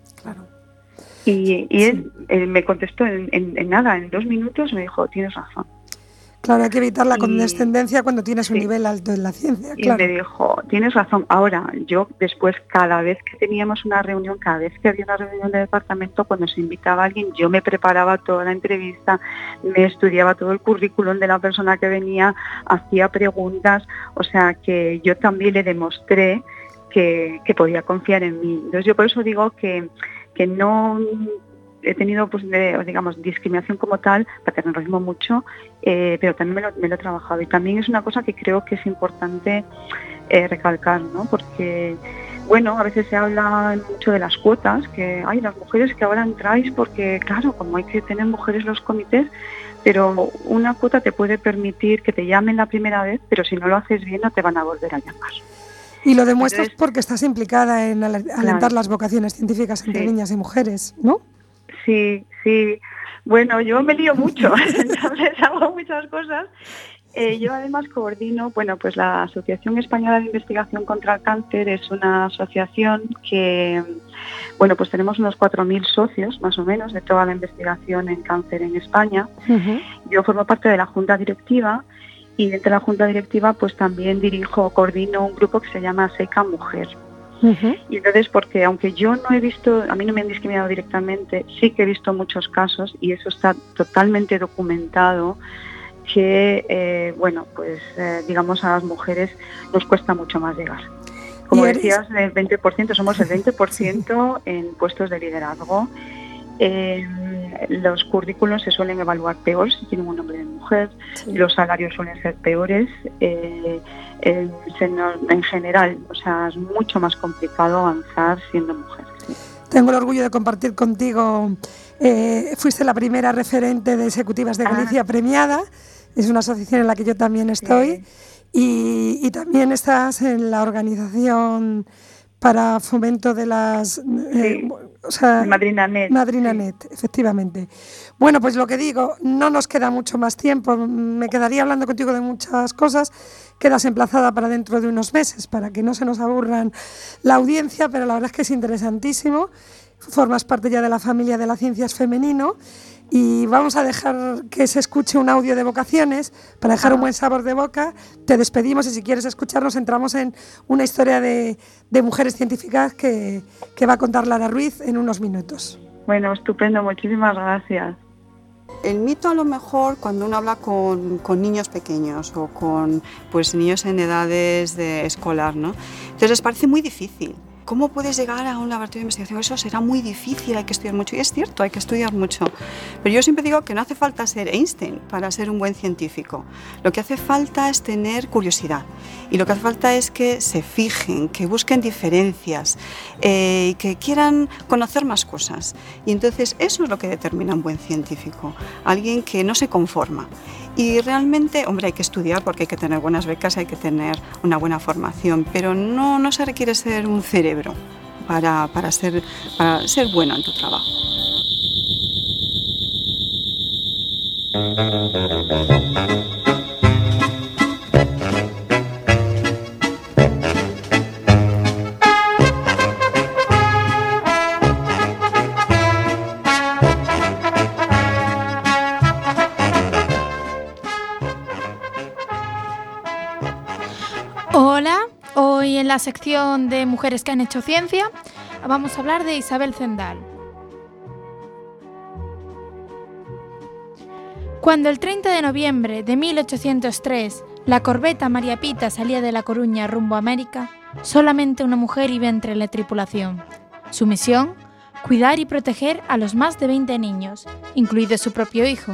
Y, él eh, me contestó en, nada, en dos minutos, me dijo, tienes razón. Claro, hay que evitar la condescendencia cuando tienes un nivel alto en la ciencia. Y me dijo, tienes razón. Ahora, yo después, cada vez que teníamos una reunión, cada vez que había una reunión de departamento, cuando se invitaba a alguien, yo me preparaba toda la entrevista, me estudiaba todo el currículum de la persona que venía, hacía preguntas, o sea que yo también le demostré que, que podía confiar en mí. Entonces yo por eso digo que, que no he tenido, pues, digamos, discriminación como tal, paternalismo mucho, eh, pero también me lo, me lo, he trabajado. Y también es una cosa que creo que es importante eh, recalcar, ¿no? Porque, bueno, a veces se habla mucho de las cuotas, que hay las mujeres que ahora entráis porque, claro, como hay que tener mujeres los comités, pero una cuota te puede permitir que te llamen la primera vez, pero si no lo haces bien no te van a volver a llamar. Y lo demuestras porque estás implicada en alentar las vocaciones científicas entre niñas y mujeres, ¿no? Sí, sí. Bueno, yo me lío mucho, entonces hago muchas cosas. Eh, yo además coordino, bueno, pues la Asociación Española de Investigación contra el Cáncer es una asociación que, bueno, pues tenemos unos 4.000 socios más o menos de toda la investigación en cáncer en España. Yo formo parte de la Junta Directiva y dentro de la Junta Directiva pues también dirijo, coordino un grupo que se llama SECA Mujer. Y entonces, porque aunque yo no he visto, a mí no me han discriminado directamente, sí que he visto muchos casos y eso está totalmente documentado que, eh, bueno, pues eh, digamos a las mujeres nos cuesta mucho más llegar. Como decías, el 20%, somos el 20% en puestos de liderazgo. los currículos se suelen evaluar peor si tienen un hombre de mujer, los salarios suelen ser peores. Eh, en general, o sea, es mucho más complicado avanzar siendo mujer. Tengo el orgullo de compartir contigo, eh, fuiste la primera referente de Ejecutivas de ah. Galicia premiada, es una asociación en la que yo también estoy, y, también estás en la organización para fomento de las... Eh, o sea, Madrina Net. Madrina Net, efectivamente. Bueno, pues lo que digo, no nos queda mucho más tiempo. Me quedaría hablando contigo de muchas cosas. Quedas emplazada para dentro de unos meses, para que no se nos aburran la audiencia, pero la verdad es que es interesantísimo. Formas parte ya de la familia de las ciencias femenino y vamos a dejar que se escuche un audio de vocaciones para dejar un buen sabor de boca. Te despedimos y si quieres escucharnos entramos en una historia de, mujeres científicas que, que va a contar Lara Ruiz en unos minutos. Bueno, estupendo, muchísimas gracias. El mito a lo mejor cuando uno habla con, con niños pequeños o con pues, niños en edades de escolar, ¿no? Entonces les parece muy difícil. ¿Cómo puedes llegar a un laboratorio de investigación? Eso será muy difícil, hay que estudiar mucho. Y es cierto, hay que estudiar mucho. Pero yo siempre digo que no hace falta ser Einstein para ser un buen científico. Lo que hace falta es tener curiosidad. Y lo que hace falta es que se fijen, que busquen diferencias, eh, que quieran conocer más cosas. Y entonces eso es lo que determina un buen científico. Alguien que no se conforma. Y realmente, hombre, hay que estudiar porque hay que tener buenas becas, hay que tener una buena formación, pero no, no se requiere ser un cerebro para, para, ser, para ser bueno en tu trabajo. En la sección de Mujeres que han hecho ciencia vamos a hablar de Isabel Zendal. Cuando el 30 de noviembre de 1803 la corbeta María Pita salía de La Coruña rumbo a América, solamente una mujer iba entre la tripulación. Su misión, cuidar y proteger a los más de 20 niños, incluido su propio hijo,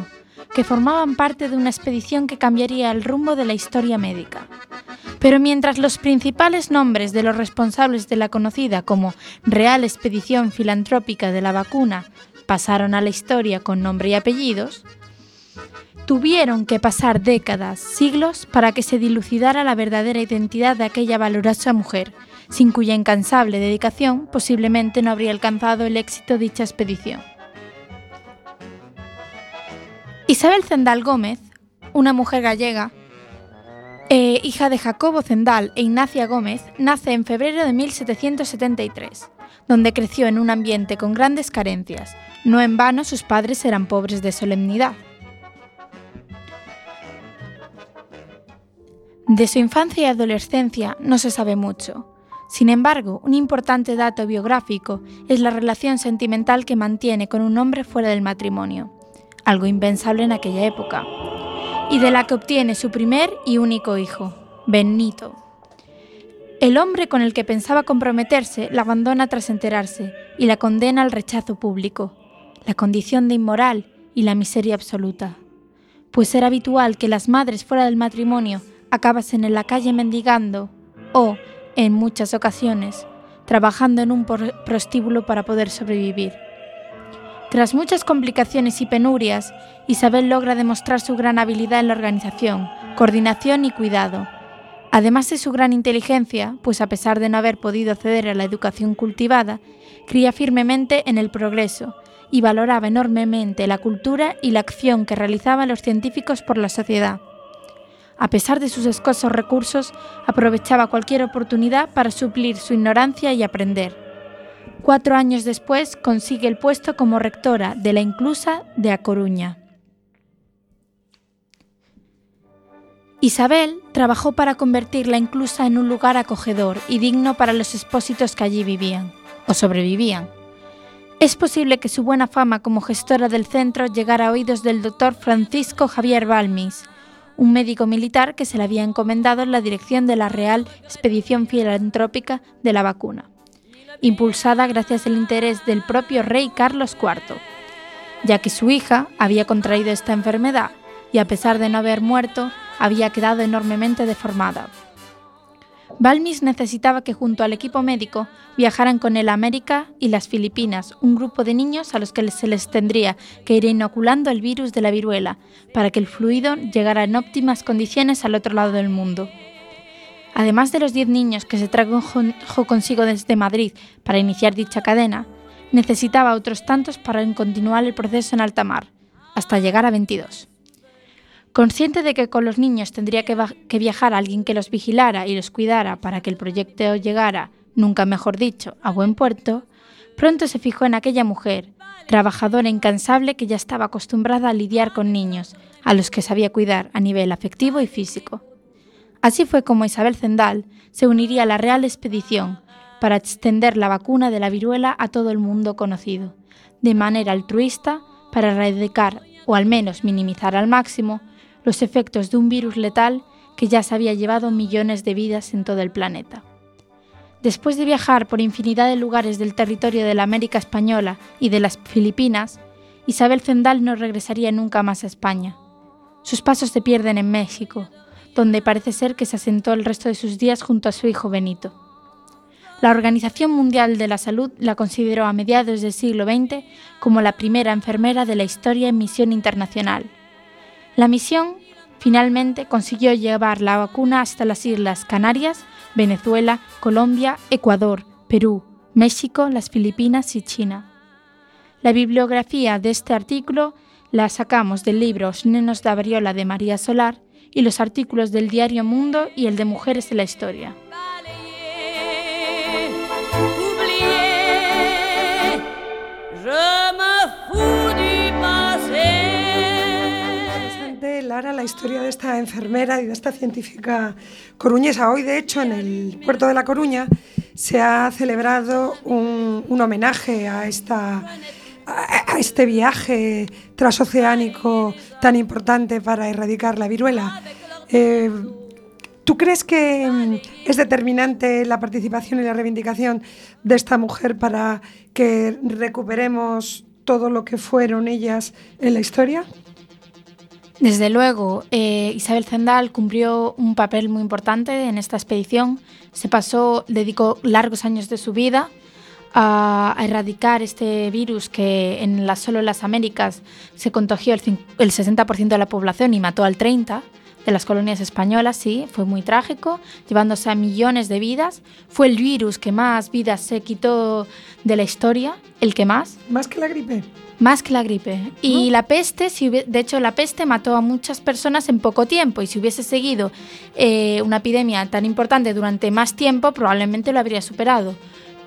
que formaban parte de una expedición que cambiaría el rumbo de la historia médica. Pero mientras los principales nombres de los responsables de la conocida como Real Expedición Filantrópica de la Vacuna pasaron a la historia con nombre y apellidos, tuvieron que pasar décadas, siglos, para que se dilucidara la verdadera identidad de aquella valorosa mujer, sin cuya incansable dedicación posiblemente no habría alcanzado el éxito dicha expedición. Isabel Zendal Gómez, una mujer gallega, eh, hija de Jacobo Zendal e Ignacia Gómez, nace en febrero de 1773, donde creció en un ambiente con grandes carencias. No en vano sus padres eran pobres de solemnidad. De su infancia y adolescencia no se sabe mucho. Sin embargo, un importante dato biográfico es la relación sentimental que mantiene con un hombre fuera del matrimonio, algo impensable en aquella época, y de la que obtiene su primer y único hijo, Benito. El hombre con el que pensaba comprometerse la abandona tras enterarse y la condena al rechazo público, la condición de inmoral y la miseria absoluta. Pues era habitual que las madres fuera del matrimonio acabasen en la calle mendigando o, en muchas ocasiones, trabajando en un prostíbulo para poder sobrevivir. Tras muchas complicaciones y penurias, Isabel logra demostrar su gran habilidad en la organización, coordinación y cuidado, además de su gran inteligencia, pues a pesar de no haber podido acceder a la educación cultivada, creía firmemente en el progreso y valoraba enormemente la cultura y la acción que realizaban los científicos por la sociedad. A pesar de sus escasos recursos, aprovechaba cualquier oportunidad para suplir su ignorancia y aprender. Cuatro años después consigue el puesto como rectora de la Inclusa de A Coruña. Isabel trabajó para convertir la Inclusa en un lugar acogedor y digno para los expósitos que allí vivían, o sobrevivían. Es posible que su buena fama como gestora del centro llegara a oídos del doctor Francisco Javier Balmis, un médico militar que se le había encomendado en la dirección de la Real Expedición Filantrópica de la Vacuna, impulsada gracias al interés del propio rey Carlos IV, ya que su hija había contraído esta enfermedad y a pesar de no haber muerto, había quedado enormemente deformada. Balmis necesitaba que junto al equipo médico viajaran con él a América y las Filipinas, un grupo de niños a los que se les tendría que ir inoculando el virus de la viruela para que el fluido llegara en óptimas condiciones al otro lado del mundo. Además de los 10 niños que se trajo consigo desde Madrid para iniciar dicha cadena, necesitaba otros tantos para continuar el proceso en alta mar, hasta llegar a 22. Consciente de que con los niños tendría que, viajar alguien que los vigilara y los cuidara para que el proyecto llegara, nunca mejor dicho, a buen puerto, pronto se fijó en aquella mujer, trabajadora incansable que ya estaba acostumbrada a lidiar con niños, a los que sabía cuidar a nivel afectivo y físico. Así fue como Isabel Zendal se uniría a la Real Expedición para extender la vacuna de la viruela a todo el mundo conocido, de manera altruista para erradicar o al menos minimizar al máximo los efectos de un virus letal que ya se había llevado millones de vidas en todo el planeta. Después de viajar por infinidad de lugares del territorio de la América Española y de las Filipinas, Isabel Zendal no regresaría nunca más a España. Sus pasos se pierden en México, donde parece ser que se asentó el resto de sus días junto a su hijo Benito. La Organización Mundial de la Salud la consideró a mediados del siglo XX como la primera enfermera de la historia en misión internacional. La misión finalmente consiguió llevar la vacuna hasta las Islas Canarias, Venezuela, Colombia, Ecuador, Perú, México, las Filipinas y China. La bibliografía de este artículo la sacamos del libro Os nenos da variola de María Solar y los artículos del diario Mundo y el de Mujeres en la Historia. La historia de esta enfermera y de esta científica coruñesa. Hoy, de hecho, en el puerto de La Coruña se ha celebrado un homenaje a esta a este viaje transoceánico tan importante para erradicar la viruela. Eh, ¿Tú crees que mm, es determinante la participación y la reivindicación de esta mujer para que recuperemos todo lo que fueron ellas en la historia? Desde luego, eh, Isabel Zendal cumplió un papel muy importante en esta expedición. Se pasó, dedicó largos años de su vida a, a erradicar este virus que en la, solo en las Américas se contagió el, el 60% de la población y mató al 30% de las colonias españolas, sí, fue muy trágico, llevándose a millones de vidas. Fue el virus que más vidas se quitó de la historia, el que más. Más que la gripe. Más que la gripe. Y la peste, si de hecho, la peste mató a muchas personas en poco tiempo. Y si hubiese seguido eh, una epidemia tan importante durante más tiempo, probablemente lo habría superado.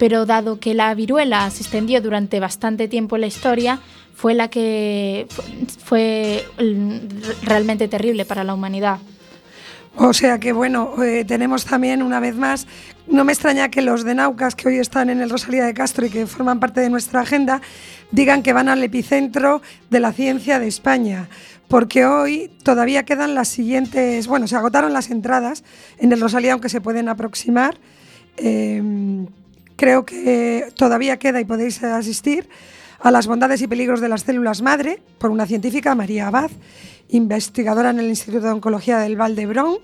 Pero dado que la viruela se extendió durante bastante tiempo en la historia, fue la que fu- fue realmente terrible para la humanidad. O sea que bueno, eh, tenemos también una vez más, no me extraña que los de Naucas que hoy están en el Rosalía de Castro y que forman parte de nuestra agenda digan que van al epicentro de la ciencia de España, porque hoy todavía quedan las siguientes, bueno, se agotaron las entradas en el Rosalía, aunque se pueden aproximar. Eh, creo que todavía queda y podéis asistir a las bondades y peligros de las células madre por una científica, María Abad, investigadora en el Instituto de Oncología del Valdebrón.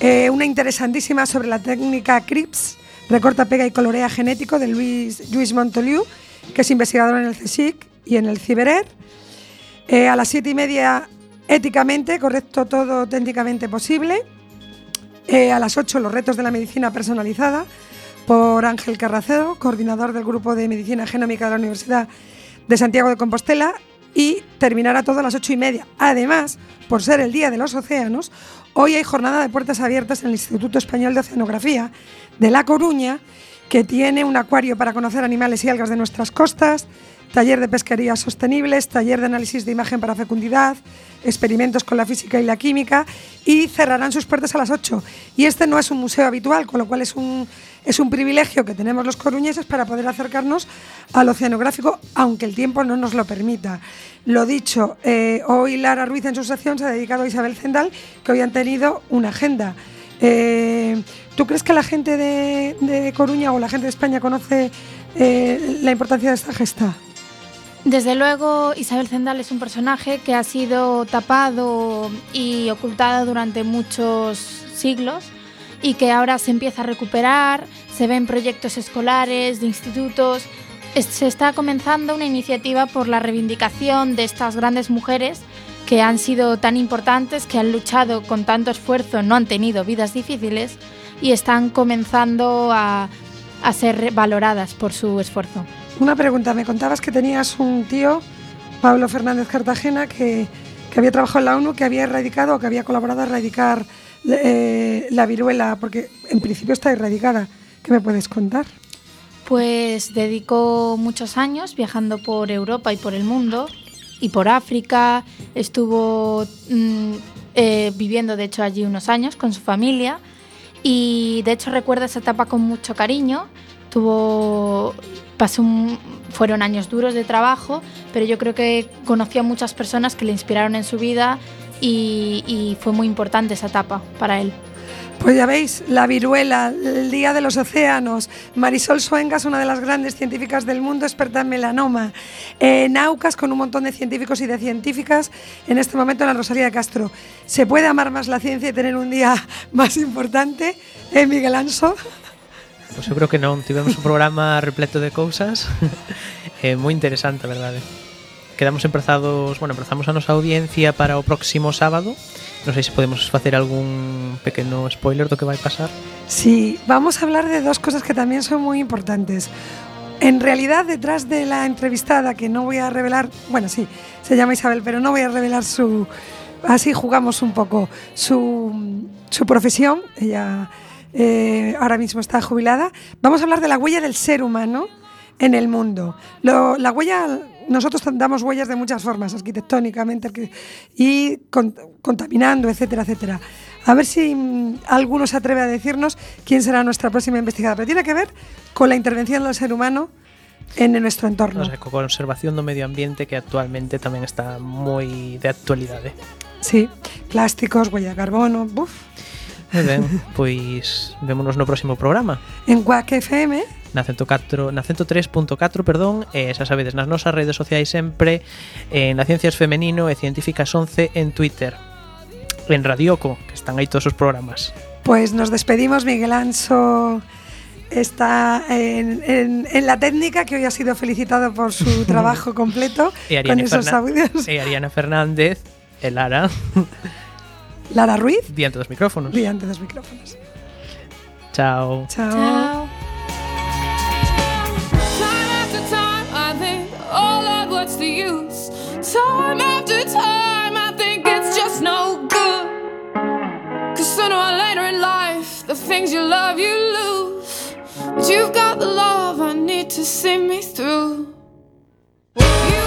Eh, una interesantísima sobre la técnica CRIPS, recorta, pega y colorea genético de Luis, Luis Montoliu, que es investigador en el CSIC y en el CIBERER. Eh, a las siete y media, éticamente, correcto todo técnicamente posible. Eh, a las 8, los retos de la medicina personalizada, por Ángel Carracedo, coordinador del Grupo de Medicina Genómica de la Universidad de Santiago de Compostela, y terminará todo a las ocho y media. Además, por ser el Día de los Océanos, hoy hay jornada de puertas abiertas en el Instituto Español de Oceanografía de La Coruña, que tiene un acuario para conocer animales y algas de nuestras costas, taller de pesquerías sostenibles, taller de análisis de imagen para fecundidad, experimentos con la física y la química y cerrarán sus puertas a las 8. Y este no es un museo habitual, con lo cual es un, es un privilegio que tenemos los coruñeses para poder acercarnos al oceanográfico, aunque el tiempo no nos lo permita. Lo dicho, eh, hoy Lara Ruiz en su sección se ha dedicado a Isabel Zendal, que hoy han tenido una agenda. Eh, ¿Tú crees que la gente de, Coruña o la gente de España conoce eh, la importancia de esta gesta? Desde luego, Isabel Zendal es un personaje que ha sido tapado y ocultado durante muchos siglos y que ahora se empieza a recuperar, se ven proyectos escolares, de institutos. Se está comenzando una iniciativa por la reivindicación de estas grandes mujeres que han sido tan importantes, que han luchado con tanto esfuerzo, no han tenido vidas difíciles y están comenzando a, a ser valoradas por su esfuerzo. Una pregunta, me contabas que tenías un tío, Pablo Fernández Cartagena, que, que había trabajado en la ONU, que había erradicado o que había colaborado a erradicar eh, la viruela, porque en principio está erradicada. ¿Qué me puedes contar? Pues dedicó muchos años viajando por Europa y por el mundo y por África. Estuvo mm, eh, viviendo, de hecho, allí unos años con su familia y, de hecho, recuerda esa etapa con mucho cariño. Tuvo, fueron años duros de trabajo, pero yo creo que conoció a muchas personas que le inspiraron en su vida y, fue muy importante esa etapa para él. Pues ya veis, la viruela, el día de los océanos. Marisol Suengas, una de las grandes científicas del mundo, experta en melanoma. En AUCAS, con un montón de científicos y de científicas, en este momento en la Rosalía de Castro. ¿Se puede amar más la ciencia y tener un día más importante? ¿Eh, Miguel Anso? Pois eu creo que non, tivemos un programa repleto de cousas eh, moi interesante, verdade. Quedamos empezados, bueno, empezamos a nosa audiencia para o próximo sábado. Non sei se podemos facer algún pequeno spoiler do que vai pasar. Sí, vamos a hablar de dos cosas que también son muy importantes. En realidad, detrás de la entrevistada, que no voy a revelar, bueno, sí, se llama Isabel, pero no voy a revelar su. Así jugamos un poco su, su profesión. Ella eh, ahora mismo está jubilada. Vamos a hablar de la huella del ser humano en el mundo. Lo- la huella, nosotros damos huellas de muchas formas, arquitectónicamente arqui- y con- contaminando, etcétera, etcétera. A ver si mm, alguno se atreve a decirnos quién será nuestra próxima investigadora. Pero tiene que ver con la intervención del ser humano en nuestro entorno. O sea, co conservación do medio ambiente que actualmente tamén está moi de actualidade. Sí, plásticos, huella de carbono. buf. Moi ben, pois vémonos no próximo programa. En Quack FM, na 104, na 103.4, perdón, e xa sabedes, nas nosas redes sociais sempre en na Ciencias Femenino e Científicas 11 en Twitter. En Radioco, que están aí todos os programas. pues nos despedimos. Miguel Anso está en, en- en la técnica, que hoy ha sido felicitado por su trabajo completo E con esos Fernan- audios. e Ariana Fernández e Lara Lara Ruiz, diante dos micrófonos. diante dos micrófonos. Chao. Chao. Chao. Time after time, I think, Lord, what's the use? Time after time, I think it's just no good. Cause sooner or later in life, the things you love, you lose. But you've got the love I need to see me through. You